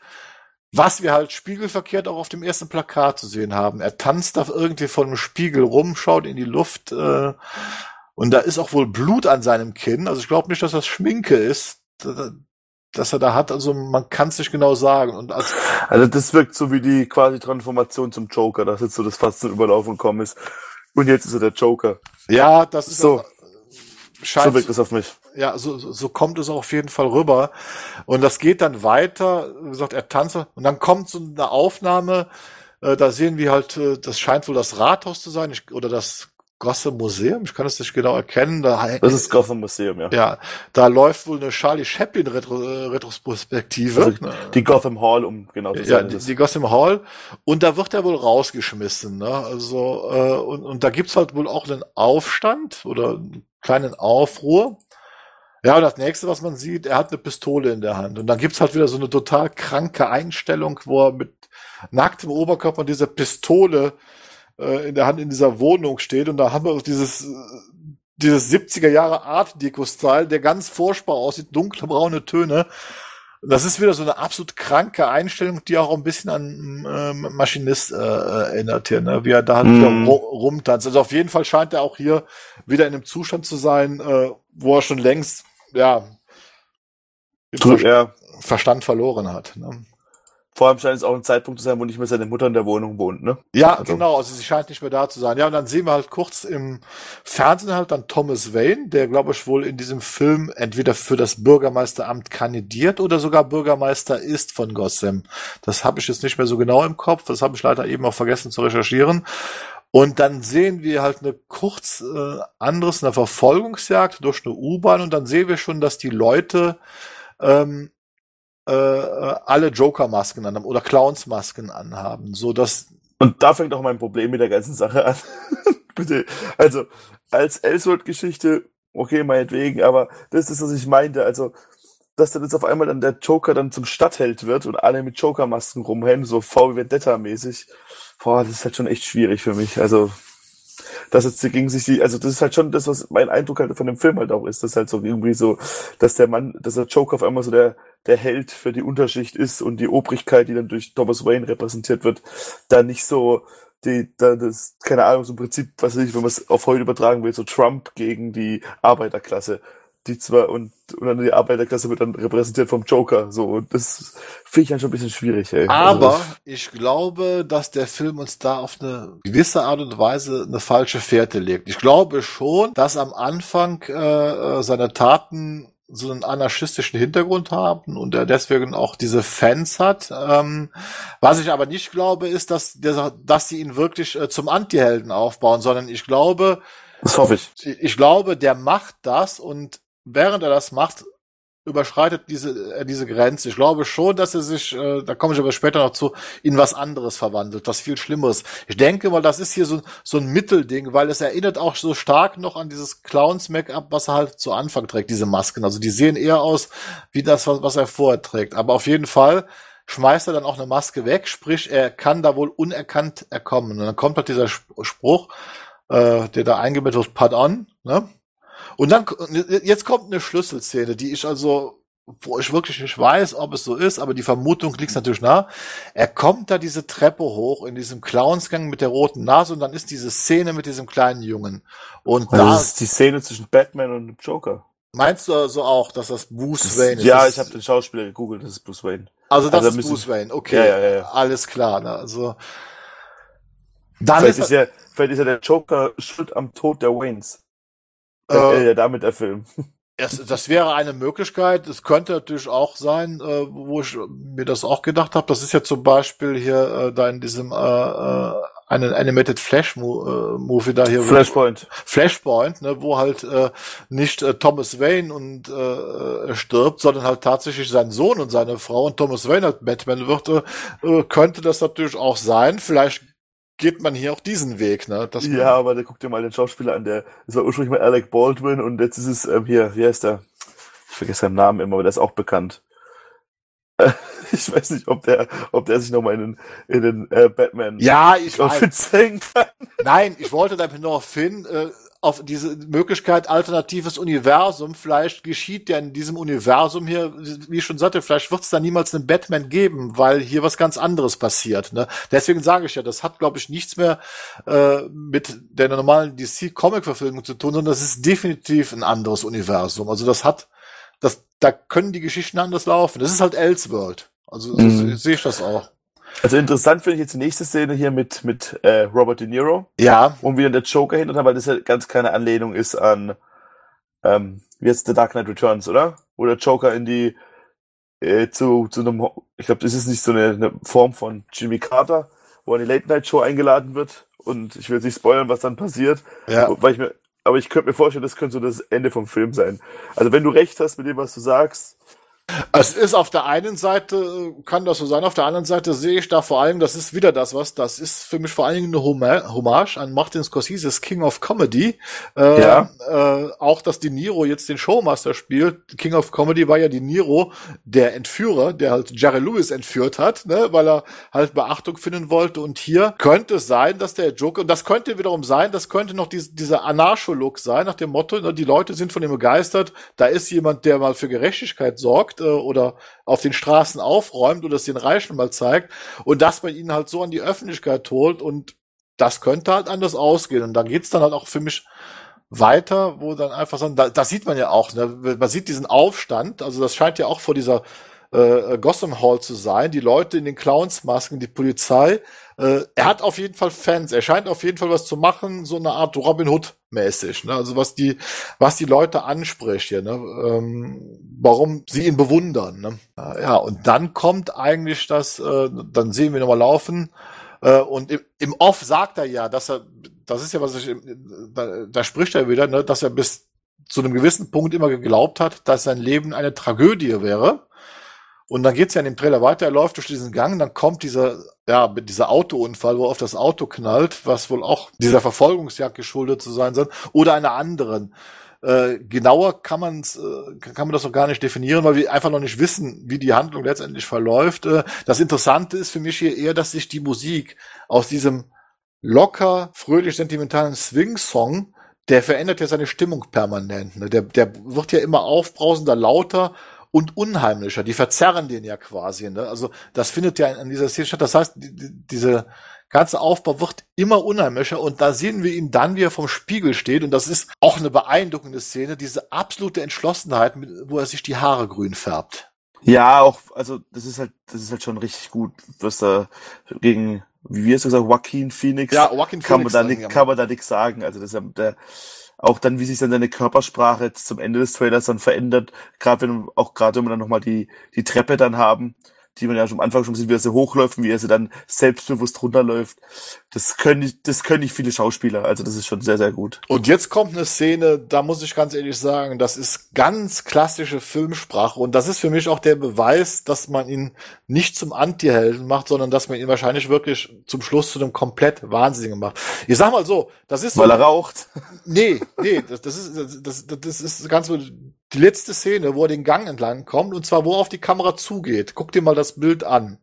was wir halt spiegelverkehrt auch auf dem ersten Plakat zu sehen haben. Er tanzt da irgendwie vor dem Spiegel rum, schaut in die Luft äh, und da ist auch wohl Blut an seinem Kinn. Also ich glaube nicht, dass das Schminke ist, dass er da hat. Also man kann es nicht genau sagen. Und als Also das wirkt so wie die quasi Transformation zum Joker, dass jetzt so das fast zum Überlaufen gekommen ist. Und jetzt ist er der Joker. ja, das ist So. scheint So wirkt es auf mich. ja, so, so so kommt es auch auf jeden Fall rüber. Und das geht dann weiter. Wie gesagt, er tanzt und dann kommt so eine Aufnahme. Äh, da sehen wir halt, äh, das scheint wohl das Rathaus zu sein ich, oder das Gosse Museum. Ich kann es nicht genau erkennen. Da, Das ist Gotham Museum, ja. ja, da läuft wohl eine Charlie Chaplin Retro, äh, Retrospektive. Also die Gotham Hall, um genau zu Ja, sein. die, die Gotham Hall. Und da wird er wohl rausgeschmissen. Ne? Also, äh, und, und da gibt's halt wohl auch einen Aufstand oder einen kleinen Aufruhr. Ja, und das nächste, was man sieht, er hat eine Pistole in der Hand. Und dann gibt's halt wieder so eine total kranke Einstellung, wo er mit nacktem Oberkörper und dieser Pistole äh, in der Hand in dieser Wohnung steht. Und da haben wir auch dieses, äh, dieses 70er Jahre Art Deco-Style, der ganz furchtbar aussieht, dunkle braune Töne. Das ist wieder so eine absolut kranke Einstellung, die auch ein bisschen an ähm, Maschinist äh, erinnert hier, ne? wie er da halt Mm. wieder ru rumtanzt. Also auf jeden Fall scheint er auch hier wieder in einem Zustand zu sein, äh, wo er schon längst ja Ver. Verstand verloren hat. Ne? Vor allem scheint es auch ein Zeitpunkt zu sein, wo nicht mehr seine Mutter in der Wohnung wohnt, ne? Ja, Also- genau, also sie scheint nicht mehr da zu sein. Ja, und dann sehen wir halt kurz im Fernsehen halt dann Thomas Wayne, der glaube ich wohl in diesem Film entweder für das Bürgermeisteramt kandidiert oder sogar Bürgermeister ist von Gotham. Das habe ich jetzt nicht mehr so genau im Kopf, das habe ich leider eben auch vergessen zu recherchieren. Und dann sehen wir halt eine kurz äh, anderes, eine Verfolgungsjagd durch eine U-Bahn und dann sehen wir schon, dass die Leute ähm, äh, alle Joker-Masken anhaben oder Clowns-Masken anhaben, so dass Und da fängt auch mein Problem mit der ganzen Sache an. Bitte. Also, als Ellsworth-Geschichte, okay, meinetwegen, aber das ist, was ich meinte. Also, dass dann jetzt auf einmal dann der Joker dann zum Stadtheld wird und alle mit Joker-Masken rumrennen, so V Vendetta-mäßig. Boah, das ist halt schon echt schwierig für mich. Also, dass jetzt gegen sich die, also das ist halt schon das, was mein Eindruck halt von dem Film halt auch ist, dass halt so irgendwie so, dass der Mann, dass der Joker auf einmal so der, der Held für die Unterschicht ist und die Obrigkeit, die dann durch Thomas Wayne repräsentiert wird, da nicht so, die, da das, keine Ahnung, so im Prinzip, was weiß ich, wenn man es auf heute übertragen will, so Trump gegen die Arbeiterklasse. Die zwar, und, und dann die Arbeiterklasse wird dann repräsentiert vom Joker, so, und das finde ich dann schon ein bisschen schwierig, ey. Aber Also, ich glaube, dass der Film uns da auf eine gewisse Art und Weise eine falsche Fährte legt. Ich glaube schon, dass am Anfang äh, äh, seine Taten so einen anarchistischen Hintergrund haben und er deswegen auch diese Fans hat. Ähm, was ich aber nicht glaube, ist, dass, der, dass sie ihn wirklich äh, zum Antihelden aufbauen, sondern ich glaube, das hoffe ich. ich glaube, der macht das und während er das macht, überschreitet diese, äh, diese Grenze. Ich glaube schon, dass er sich, äh, da komme ich aber später noch zu, in was anderes verwandelt, was viel Schlimmeres. Ich denke mal, das ist hier so, so ein Mittelding, weil es erinnert auch so stark noch an dieses Clowns-Make-up, was er halt zu Anfang trägt, diese Masken. Also die sehen eher aus wie das, was, was er vorher trägt. Aber auf jeden Fall schmeißt er dann auch eine Maske weg, sprich, er kann da wohl unerkannt erkommen. Und dann kommt halt dieser Sp- Spruch, äh, der da eingebettet wird, pardon, ne? Und dann, jetzt kommt eine Schlüsselszene, die ich also, wo ich wirklich nicht weiß, ob es so ist, aber die Vermutung liegt natürlich nah. Er kommt da diese Treppe hoch in diesem Clownsgang mit der roten Nase und dann ist diese Szene mit diesem kleinen Jungen. Und Also da das ist die Szene zwischen Batman und dem Joker. meinst du also auch, dass das Bruce Wayne ist? ja, ich habe den Schauspieler gegoogelt, das ist Bruce Wayne. Also das also ist Bruce Wayne, okay. Ja, ja, ja, ja. Alles klar, ne? Also dann Vielleicht ist, ist, ja, vielleicht ist ja der Joker schuld am Tod der Waynes. Äh, Äh, ja, damit der Film. Es, das wäre eine Möglichkeit. Es könnte natürlich auch sein, äh, wo ich mir das auch gedacht habe. Das ist ja zum Beispiel hier äh, da in diesem äh, äh, einen Animated Flash Movie da hier. Flashpoint. Flashpoint, ne, wo halt äh, nicht äh, Thomas Wayne und äh, stirbt, sondern halt tatsächlich sein Sohn und seine Frau und Thomas Wayne halt Batman wird, äh, könnte das natürlich auch sein. Vielleicht geht man hier auch diesen Weg, ne? Dass ja, aber da guck dir mal den Schauspieler an, der das war ursprünglich mal Alec Baldwin und jetzt ist es ähm, hier, wie heißt der? Ich vergesse seinen Namen immer, aber der ist auch bekannt. ich weiß nicht, ob der, ob der sich nochmal in den, in den äh, Batman ja, ich weiß. kann. Nein, ich wollte damit noch hin, äh, auf diese Möglichkeit alternatives Universum. Vielleicht geschieht ja in diesem Universum hier, wie ich schon sagte, vielleicht wird es da niemals einen Batman geben, weil hier was ganz anderes passiert. Ne? Deswegen sage ich ja, das hat, glaube ich, nichts mehr äh, mit der normalen DC-Comic-Verfilmung zu tun, sondern das ist definitiv ein anderes Universum. Also das hat, das, da können die Geschichten anders laufen. Das ist halt Elseworld. Also mhm. sehe ich das auch. Also interessant finde ich jetzt die nächste Szene hier mit, mit äh, Robert De Niro. Ja. Und wieder der Joker hinter, weil das ja ganz keine Anlehnung ist an, ähm, jetzt The Dark Knight Returns, oder? Wo der Joker in die, äh, zu, zu einem, ich glaube, das ist nicht so eine, eine Form von Jimmy Carter, wo er in die Late Night Show eingeladen wird. Und ich will nicht spoilern, was dann passiert. Ja. Weil ich mir, aber ich könnte mir vorstellen, das könnte so das Ende vom Film sein. Also wenn du recht hast mit dem, was du sagst, es ist auf der einen Seite, kann das so sein, auf der anderen Seite sehe ich da vor allem, das ist wieder das, was, das ist für mich vor allen Dingen eine Hommage an Martin Scorsese's King of Comedy. Äh, ja. Äh, auch, dass De Niro jetzt den Showmaster spielt. King of Comedy war ja De Niro, der Entführer, der halt Jerry Lewis entführt hat, ne, weil er halt Beachtung finden wollte. Und hier könnte es sein, dass der Joker, und das könnte wiederum sein, das könnte noch dies, dieser Anarcho-Look sein, nach dem Motto, ne, die Leute sind von ihm begeistert, da ist jemand, der mal für Gerechtigkeit sorgt äh, oder auf den Straßen aufräumt oder es den Reichen mal zeigt und dass man ihn halt so an die Öffentlichkeit holt und das könnte halt anders ausgehen. Und dann geht's dann halt auch für mich weiter, wo dann einfach so, da, das sieht man ja auch, ne? man sieht diesen Aufstand, also das scheint ja auch vor dieser äh, Gotham Hall zu sein, die Leute in den Clownsmasken, die Polizei. Äh, er hat auf jeden Fall Fans, er scheint auf jeden Fall was zu machen, so eine Art Robin Hood mäßig, ne? also was die, was die Leute anspricht hier, ne? ähm, warum sie ihn bewundern. Ne? Ja, und dann kommt eigentlich das, äh, dann sehen wir nochmal laufen, äh, und im, im Off sagt er ja, dass er, das ist ja was ich, da, da spricht er wieder, ne, dass er bis zu einem gewissen Punkt immer geglaubt hat, dass sein Leben eine Tragödie wäre. Und dann geht's ja in dem Trailer weiter, er läuft durch diesen Gang, dann kommt dieser, ja, dieser Autounfall, wo auf das Auto knallt, was wohl auch dieser Verfolgungsjagd geschuldet zu sein soll, oder einer anderen. Äh, genauer kann man's, äh, kann man das noch gar nicht definieren, weil wir einfach noch nicht wissen, wie die Handlung letztendlich verläuft. Äh, das Interessante ist für mich hier eher, dass sich die Musik aus diesem locker, fröhlich sentimentalen Swing-Song der verändert ja seine Stimmung permanent. Ne? Der, der wird ja immer aufbrausender, lauter und unheimlicher. Die verzerren den ja quasi. Ne? Also das findet ja an dieser Szene statt. Das heißt, die, die, diese ganze Aufbau wird immer unheimlicher und da sehen wir ihn dann, wie er vom Spiegel steht und das ist auch eine beeindruckende Szene, diese absolute Entschlossenheit, wo er sich die Haare grün färbt. Ja, auch, also das ist halt, das ist halt schon richtig gut, was da gegen, wie hast du gesagt, Joaquin Phoenix, ja, Joaquin kann Phoenix man da nicht, kann man da nichts sagen. Also das ist ja der, auch dann, wie sich dann seine Körpersprache jetzt zum Ende des Trailers dann verändert, gerade wenn auch gerade wenn wir dann nochmal die die Treppe dann haben, die man ja schon am Anfang schon sieht, wie er sie hochläuft und wie er sie dann selbstbewusst runterläuft. Das können nicht, das können nicht viele Schauspieler. Also das ist schon sehr, sehr gut. Und jetzt kommt eine Szene, da muss ich ganz ehrlich sagen, das ist ganz klassische Filmsprache und das ist für mich auch der Beweis, dass man ihn nicht zum Anti-Helden macht, sondern dass man ihn wahrscheinlich wirklich zum Schluss zu einem komplett Wahnsinnigen macht. Ich sag mal so, das ist so. Weil er raucht. Nee, nee, das, das ist, das, das ist ganz die letzte Szene, wo er den Gang entlang kommt, und zwar wo er auf die Kamera zugeht. Guck dir mal das Bild an.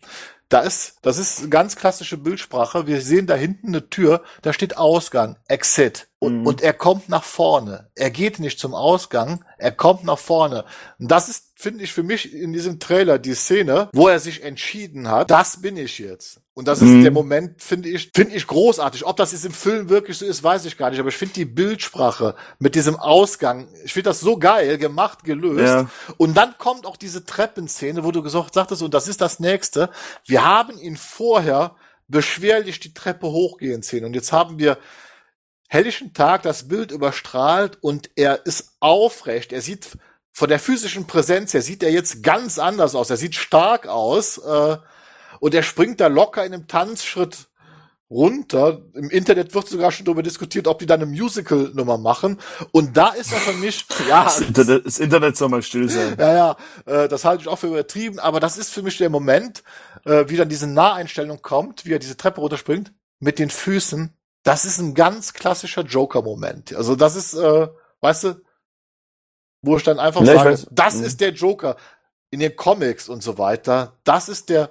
Da ist, das ist ganz klassische Bildsprache. Wir sehen da hinten eine Tür, da steht Ausgang, Exit. Und, mhm. und er kommt nach vorne. Er geht nicht zum Ausgang, er kommt nach vorne. Und das ist, finde ich, für mich in diesem Trailer die Szene, wo er sich entschieden hat, das bin ich jetzt. Und das mhm. ist der Moment, finde ich, finde ich großartig. Ob das jetzt im Film wirklich so ist, weiß ich gar nicht. Aber ich finde die Bildsprache mit diesem Ausgang, ich finde das so geil gemacht, gelöst. Ja. Und dann kommt auch diese Treppenszene, wo du gesagt sagtest, und das ist das nächste. Wir haben ihn vorher beschwerlich die Treppe hochgehen sehen. Und jetzt haben wir helllichen Tag das Bild überstrahlt und er ist aufrecht. Er sieht von der physischen Präsenz her sieht er jetzt ganz anders aus. Er sieht stark aus äh, und er springt da locker in einem Tanzschritt runter. Im Internet wird sogar schon darüber diskutiert, ob die dann eine Musical-Nummer machen. Und da ist er für mich, ja. Das Internet, das Internet soll mal still sein. Ja, ja, äh, das halte ich auch für übertrieben, aber das ist für mich der Moment, äh, wie dann diese Naheinstellung kommt, wie er diese Treppe runterspringt, mit den Füßen. Das ist ein ganz klassischer Joker-Moment. Also das ist, äh, weißt du, wo ich dann einfach ich sage, das Mhm. ist der Joker in den Comics und so weiter. Das ist der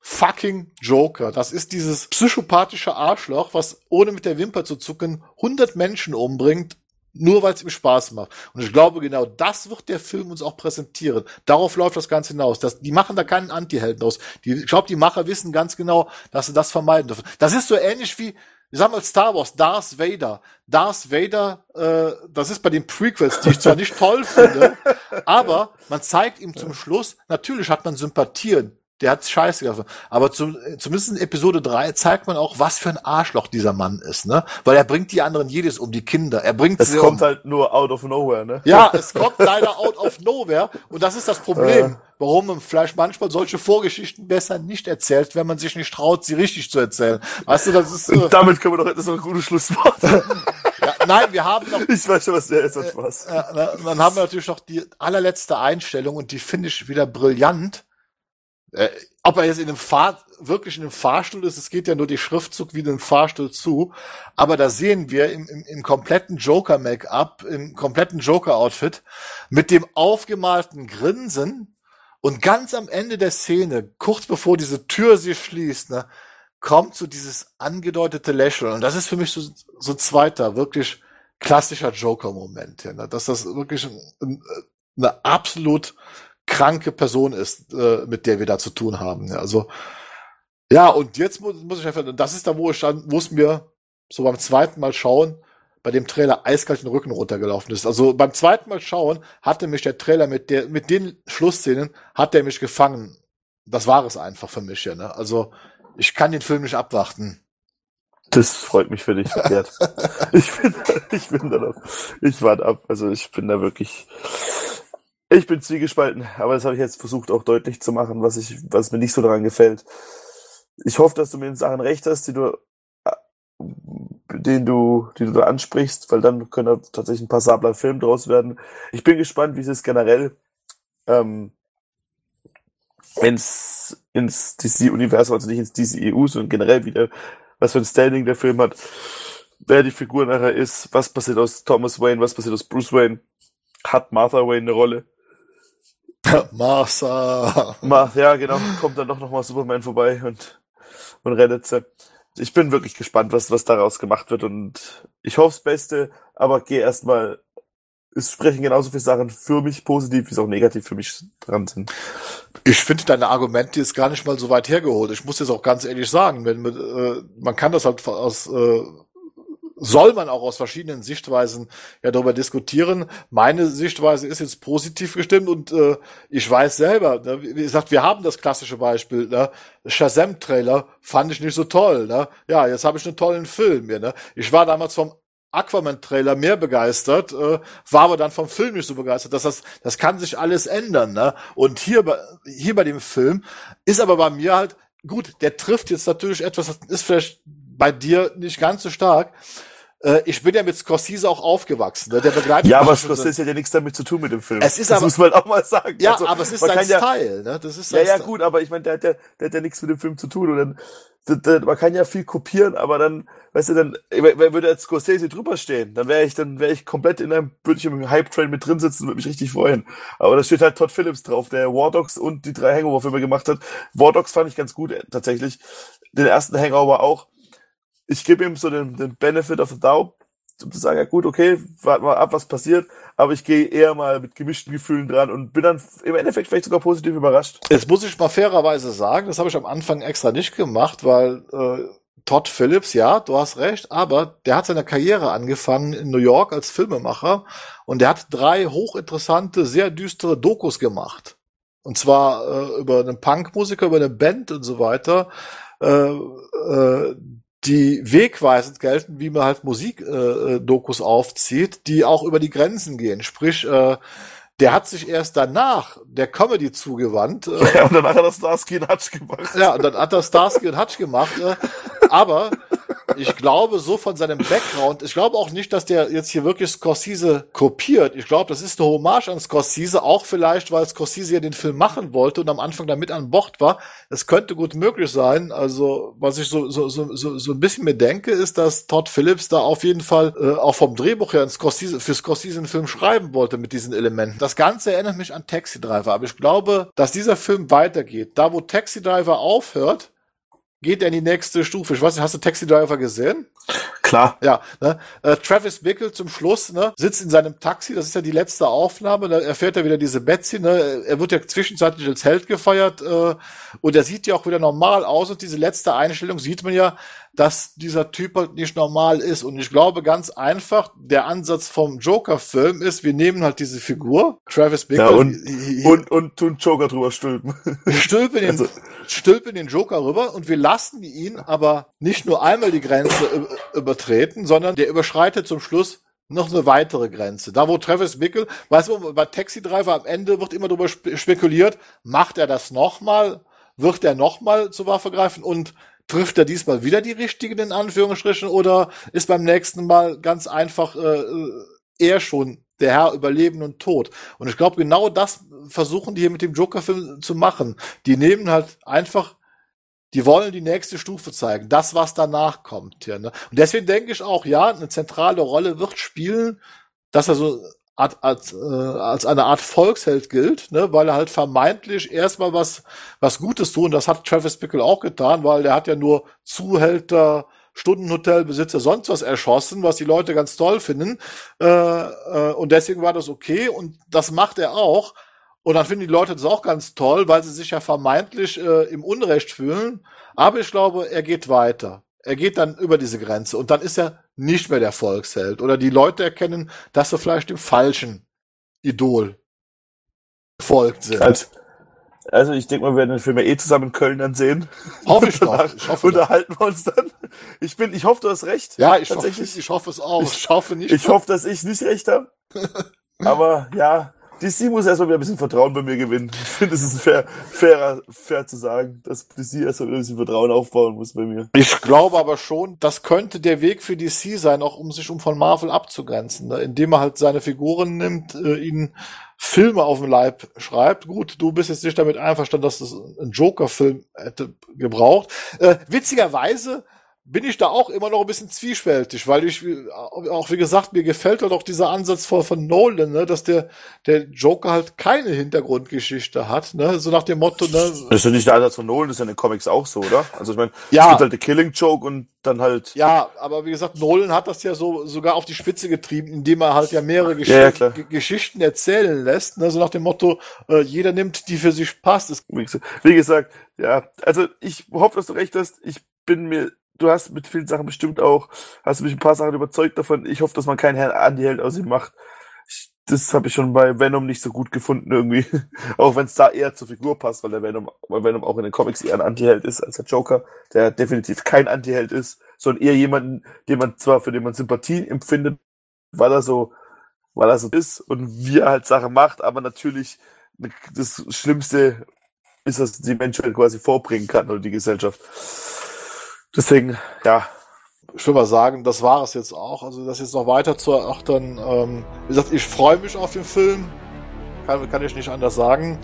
fucking Joker. Das ist dieses psychopathische Arschloch, was ohne mit der Wimper zu zucken 100 Menschen umbringt, nur weil es ihm Spaß macht. Und ich glaube, genau das wird der Film uns auch präsentieren. Darauf läuft das Ganze hinaus. Das, die machen da keinen Anti-Helden aus. Die, ich glaube, die Macher wissen ganz genau, dass sie das vermeiden dürfen. Das ist so ähnlich wie, ich sag mal, Star Wars, Darth Vader. Darth Vader, äh, das ist bei den Prequels, die ich zwar nicht toll finde, aber man zeigt ihm zum Schluss, natürlich hat man Sympathien. Der hat scheiße gemacht. Aber zum, zumindest in Episode 3 zeigt man auch, was für ein Arschloch dieser Mann ist, ne? Weil er bringt die anderen jedes um, die Kinder. Er bringt Es sie kommt um. halt nur out of nowhere, ne? Ja, es kommt leider out of nowhere. Und das ist das Problem, warum man vielleicht manchmal solche Vorgeschichten besser nicht erzählt, wenn man sich nicht traut, sie richtig zu erzählen. Weißt du, das ist, äh, damit können wir doch, das ist doch ein gutes Schlusswort. ja, nein, wir haben noch Ich weiß schon, was der ist, hat Spaß. Ja, na, und dann haben wir natürlich noch die allerletzte Einstellung und die finde ich wieder brillant. Äh, ob er jetzt in einem Fahr wirklich in einem Fahrstuhl ist, es geht ja nur die Schriftzug wie in einem Fahrstuhl zu, aber da sehen wir im, im, im kompletten Joker-Make-up, im kompletten Joker-Outfit, mit dem aufgemalten Grinsen und ganz am Ende der Szene, kurz bevor diese Tür sich schließt, ne, kommt so dieses angedeutete Lächeln. Und das ist für mich so, so zweiter, wirklich klassischer Joker-Moment, ja, ne? dass das wirklich ein, ein, eine absolut kranke Person ist, äh, mit der wir da zu tun haben. Ja, also ja, und jetzt muss, muss ich einfach, und das ist da, wo ich dann, wo es mir so beim zweiten Mal schauen, bei dem Trailer eiskalt den Rücken runtergelaufen ist. Also beim zweiten Mal schauen hatte mich der Trailer mit der, mit den Schlussszenen, hat der mich gefangen. Das war es einfach für mich, ja, ne? Also, ich kann den Film nicht abwarten. Das freut mich für dich, Gerd. ich bin, ich bin da noch, ich warte ab. Also ich bin da wirklich, ich bin zwiegespalten, aber das habe ich jetzt versucht auch deutlich zu machen, was ich, was mir nicht so daran gefällt. Ich hoffe, dass du mir in Sachen recht hast, die du, äh, den du, die du da ansprichst, weil dann können da tatsächlich ein passabler Film draus werden. Ich bin gespannt, wie es generell ähm, ins, ins DC-Universum, also nicht ins DC-EU, sondern generell wieder, was für ein Standing der Film hat, wer die Figur nachher ist, was passiert aus Thomas Wayne, was passiert aus Bruce Wayne, hat Martha Wayne eine Rolle. Martha. Ma ja, genau, kommt dann doch nochmal Superman vorbei und, und rettet sie. Ich bin wirklich gespannt, was, was daraus gemacht wird und ich hoffe das Beste, aber geh erstmal, es sprechen genauso viele Sachen für mich positiv, wie es auch negativ für mich dran sind. Ich finde deine Argumente jetzt gar nicht mal so weit hergeholt. Ich muss jetzt auch ganz ehrlich sagen, wenn man, äh, man kann das halt aus äh, soll man auch aus verschiedenen Sichtweisen ja darüber diskutieren. Meine Sichtweise ist jetzt positiv gestimmt und äh, ich weiß selber, ne, wie gesagt, wir haben das klassische Beispiel, ne, Shazam-Trailer fand ich nicht so toll. Ne? Ja, jetzt habe ich einen tollen Film hier. Ne? Ich war damals vom Aquaman-Trailer mehr begeistert, äh, war aber dann vom Film nicht so begeistert. Das, das, das kann sich alles ändern. Ne? Und hier bei, hier bei dem Film ist aber bei mir halt, gut, der trifft jetzt natürlich etwas, das ist vielleicht bei dir nicht ganz so stark. Äh, ich bin ja mit Scorsese auch aufgewachsen. Ne? Der begleitet Ja, aber schon Scorsese hat ja nichts damit zu tun mit dem Film. Es ist das aber- muss man auch mal sagen. Ja, Also, aber es ist sein ja, Style. Ne? Das ist Ja, ja, Style. gut, aber ich meine, der, hat ja, der hat ja nichts mit dem Film zu tun. Und dann, der, der, man kann ja viel kopieren, aber dann, weißt du, dann, wer wer würde als Scorsese drüber stehen? Dann wäre ich, dann wäre ich komplett in einem, würde ich im Hype-Train mit drin sitzen und würde mich richtig freuen. Aber da steht halt Todd Phillips drauf, der War Dogs und die drei Hangover-Filme gemacht hat. War Dogs fand ich ganz gut, äh, tatsächlich. Den ersten Hangover auch. Ich gebe ihm so den, den Benefit of the doubt, um zu sagen, ja gut, okay, warten wir ab, was passiert. Aber ich gehe eher mal mit gemischten Gefühlen dran und bin dann im Endeffekt vielleicht sogar positiv überrascht. Jetzt muss ich mal fairerweise sagen, das habe ich am Anfang extra nicht gemacht, weil äh, Todd Phillips, ja, du hast recht, aber der hat seine Karriere angefangen in New York als Filmemacher und der hat drei hochinteressante, sehr düstere Dokus gemacht. Und zwar äh, über einen Punkmusiker, über eine Band und so weiter, äh, äh, die wegweisend gelten, wie man halt Musikdokus äh, Dokus aufzieht, die auch über die Grenzen gehen. Sprich, äh, der hat sich erst danach der Comedy zugewandt. Äh, Ja, und danach hat er Starsky und Hutch gemacht. ja, und dann hat er Starsky und Hutch gemacht. Äh, aber ich glaube, so von seinem Background, ich glaube auch nicht, dass der jetzt hier wirklich Scorsese kopiert. Ich glaube, das ist eine Hommage an Scorsese, auch vielleicht, weil Scorsese ja den Film machen wollte und am Anfang damit an Bord war. Das könnte gut möglich sein. Also, was ich so, so, so, so, so ein bisschen mir denke, ist, dass Todd Phillips da auf jeden Fall äh, auch vom Drehbuch her Scorsese, für Scorsese einen Film schreiben wollte mit diesen Elementen. Das Ganze erinnert mich an Taxi Driver, aber ich glaube, dass dieser Film weitergeht. Da, wo Taxi Driver aufhört, geht er in die nächste Stufe. Ich weiß nicht, hast du Taxi Driver gesehen? Klar. Ja, ne? Äh, Travis Bickle zum Schluss, ne, sitzt in seinem Taxi, das ist ja die letzte Aufnahme, da erfährt er wieder diese Betsy, ne, er wird ja zwischenzeitlich als Held gefeiert, äh, und er sieht ja auch wieder normal aus und diese letzte Einstellung sieht man ja, dass dieser Typ halt nicht normal ist. Und ich glaube ganz einfach, der Ansatz vom Joker-Film ist, wir nehmen halt diese Figur, Travis Bickle, Ja, und, und, und tun Joker drüber stülpen. stülpen den, Also- stülpen den Joker rüber und wir lassen ihn aber nicht nur einmal die Grenze übertreten, sondern der überschreitet zum Schluss noch eine weitere Grenze. Da, wo Travis Bickle, weißt du, bei Taxi Driver am Ende wird immer darüber spe spekuliert, macht er das nochmal? Wird er nochmal zur Waffe greifen und trifft er diesmal wieder die richtigen in Anführungsstrichen oder ist beim nächsten Mal ganz einfach äh, äh, er schon der Herr über Leben und Tod? Und ich glaube, genau das versuchen die hier mit dem Joker-Film zu machen. Die nehmen halt einfach, die wollen die nächste Stufe zeigen, das, was danach kommt. Ja, ne? Und deswegen denke ich auch, ja, eine zentrale Rolle wird spielen, dass er so Art, als, äh, als eine Art Volksheld gilt, ne, weil er halt vermeintlich erstmal was, was Gutes tun. Das hat Travis Bickle auch getan, weil der hat ja nur Zuhälter, Stundenhotelbesitzer, sonst was erschossen, was die Leute ganz toll finden. Äh, äh, und deswegen war das okay und das macht er auch. Und dann finden die Leute das auch ganz toll, weil sie sich ja vermeintlich äh, im Unrecht fühlen. Aber ich glaube, er geht weiter. Er geht dann über diese Grenze und dann ist er nicht mehr der Volksheld. Oder die Leute erkennen, dass sie vielleicht dem falschen Idol gefolgt sind. Also, also ich denke mal, wir werden den Film ja eh zusammen in Köln dann sehen. Hoffe ich doch. Ich hoffe unterhalten wir uns dann. Ich bin, ich hoffe, du hast recht. Ja, ich hoffe, tatsächlich. ich hoffe es auch. Ich hoffe nicht. Ich hoffe, dass ich nicht recht habe. Aber ja, DC muss erstmal wieder ein bisschen Vertrauen bei mir gewinnen. Ich finde, es ist fair, fairer, fair zu sagen, dass DC erstmal wieder ein bisschen Vertrauen aufbauen muss bei mir. Ich glaube aber schon, das könnte der Weg für DC sein, auch um sich um von Marvel abzugrenzen, ne? indem er halt seine Figuren nimmt, äh, ihnen Filme auf den Leib schreibt. Gut, du bist jetzt nicht damit einverstanden, dass das ein Joker-Film hätte gebraucht. Äh, witzigerweise bin ich da auch immer noch ein bisschen zwiespältig, weil ich, auch wie gesagt, mir gefällt halt auch dieser Ansatz von, von Nolan, ne, dass der, der Joker halt keine Hintergrundgeschichte hat, ne, so nach dem Motto, ne, Das ist ja nicht der Ansatz von Nolan, das ist ja in den Comics auch so, oder? Also ich meine, Ja. es gibt halt den Killing Joke und dann halt. Ja, aber wie gesagt, Nolan hat das ja so sogar auf die Spitze getrieben, indem er halt ja mehrere Gesch Ja, ja, Geschichten erzählen lässt. Ne? So nach dem Motto, äh, jeder nimmt, die für sich passt. Gesagt, wie gesagt, ja, also ich hoffe, dass du recht hast. Ich bin mir, du hast mit vielen Sachen bestimmt auch, hast mich ein paar Sachen überzeugt davon. Ich hoffe, dass man keinen Herrn Anti-Held aus ihm macht. Ich, das habe ich schon bei Venom nicht so gut gefunden irgendwie. auch wenn es da eher zur Figur passt, weil der Venom, weil Venom auch in den Comics eher ein Anti-Held ist als der Joker, der definitiv kein Anti-Held ist, sondern eher jemanden, den man zwar, für den man Sympathie empfindet, weil er so, weil er so ist und wie er halt Sachen macht, aber natürlich das Schlimmste ist, dass die Menschheit quasi vorbringen kann oder die Gesellschaft. Deswegen, ja, ich will mal sagen, das war es jetzt auch. Also das jetzt noch weiter zu erachtern. Ähm, wie gesagt, ich freue mich auf den Film. Kann, kann ich nicht anders sagen.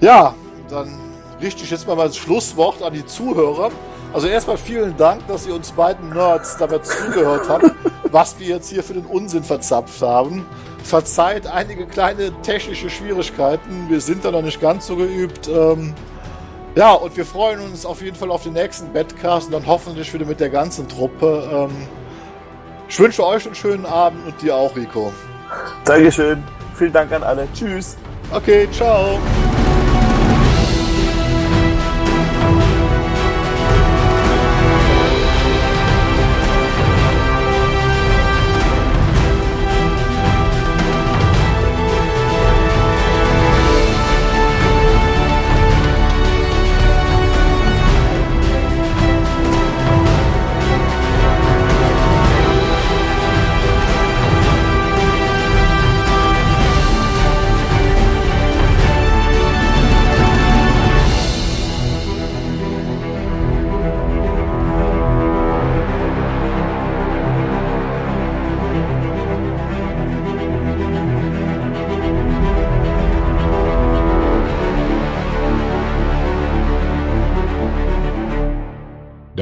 Ja, dann richte ich jetzt mal das Schlusswort an die Zuhörer. Also erstmal vielen Dank, dass ihr uns beiden Nerds dabei zugehört habt, was wir jetzt hier für den Unsinn verzapft haben. Verzeiht einige kleine technische Schwierigkeiten. Wir sind da noch nicht ganz so geübt. Ähm, ja, und wir freuen uns auf jeden Fall auf den nächsten Badcast und dann hoffentlich wieder mit der ganzen Truppe. Ähm, ich wünsche euch einen schönen Abend und dir auch, Rico. Dankeschön. Vielen Dank an alle. Tschüss. Okay, ciao.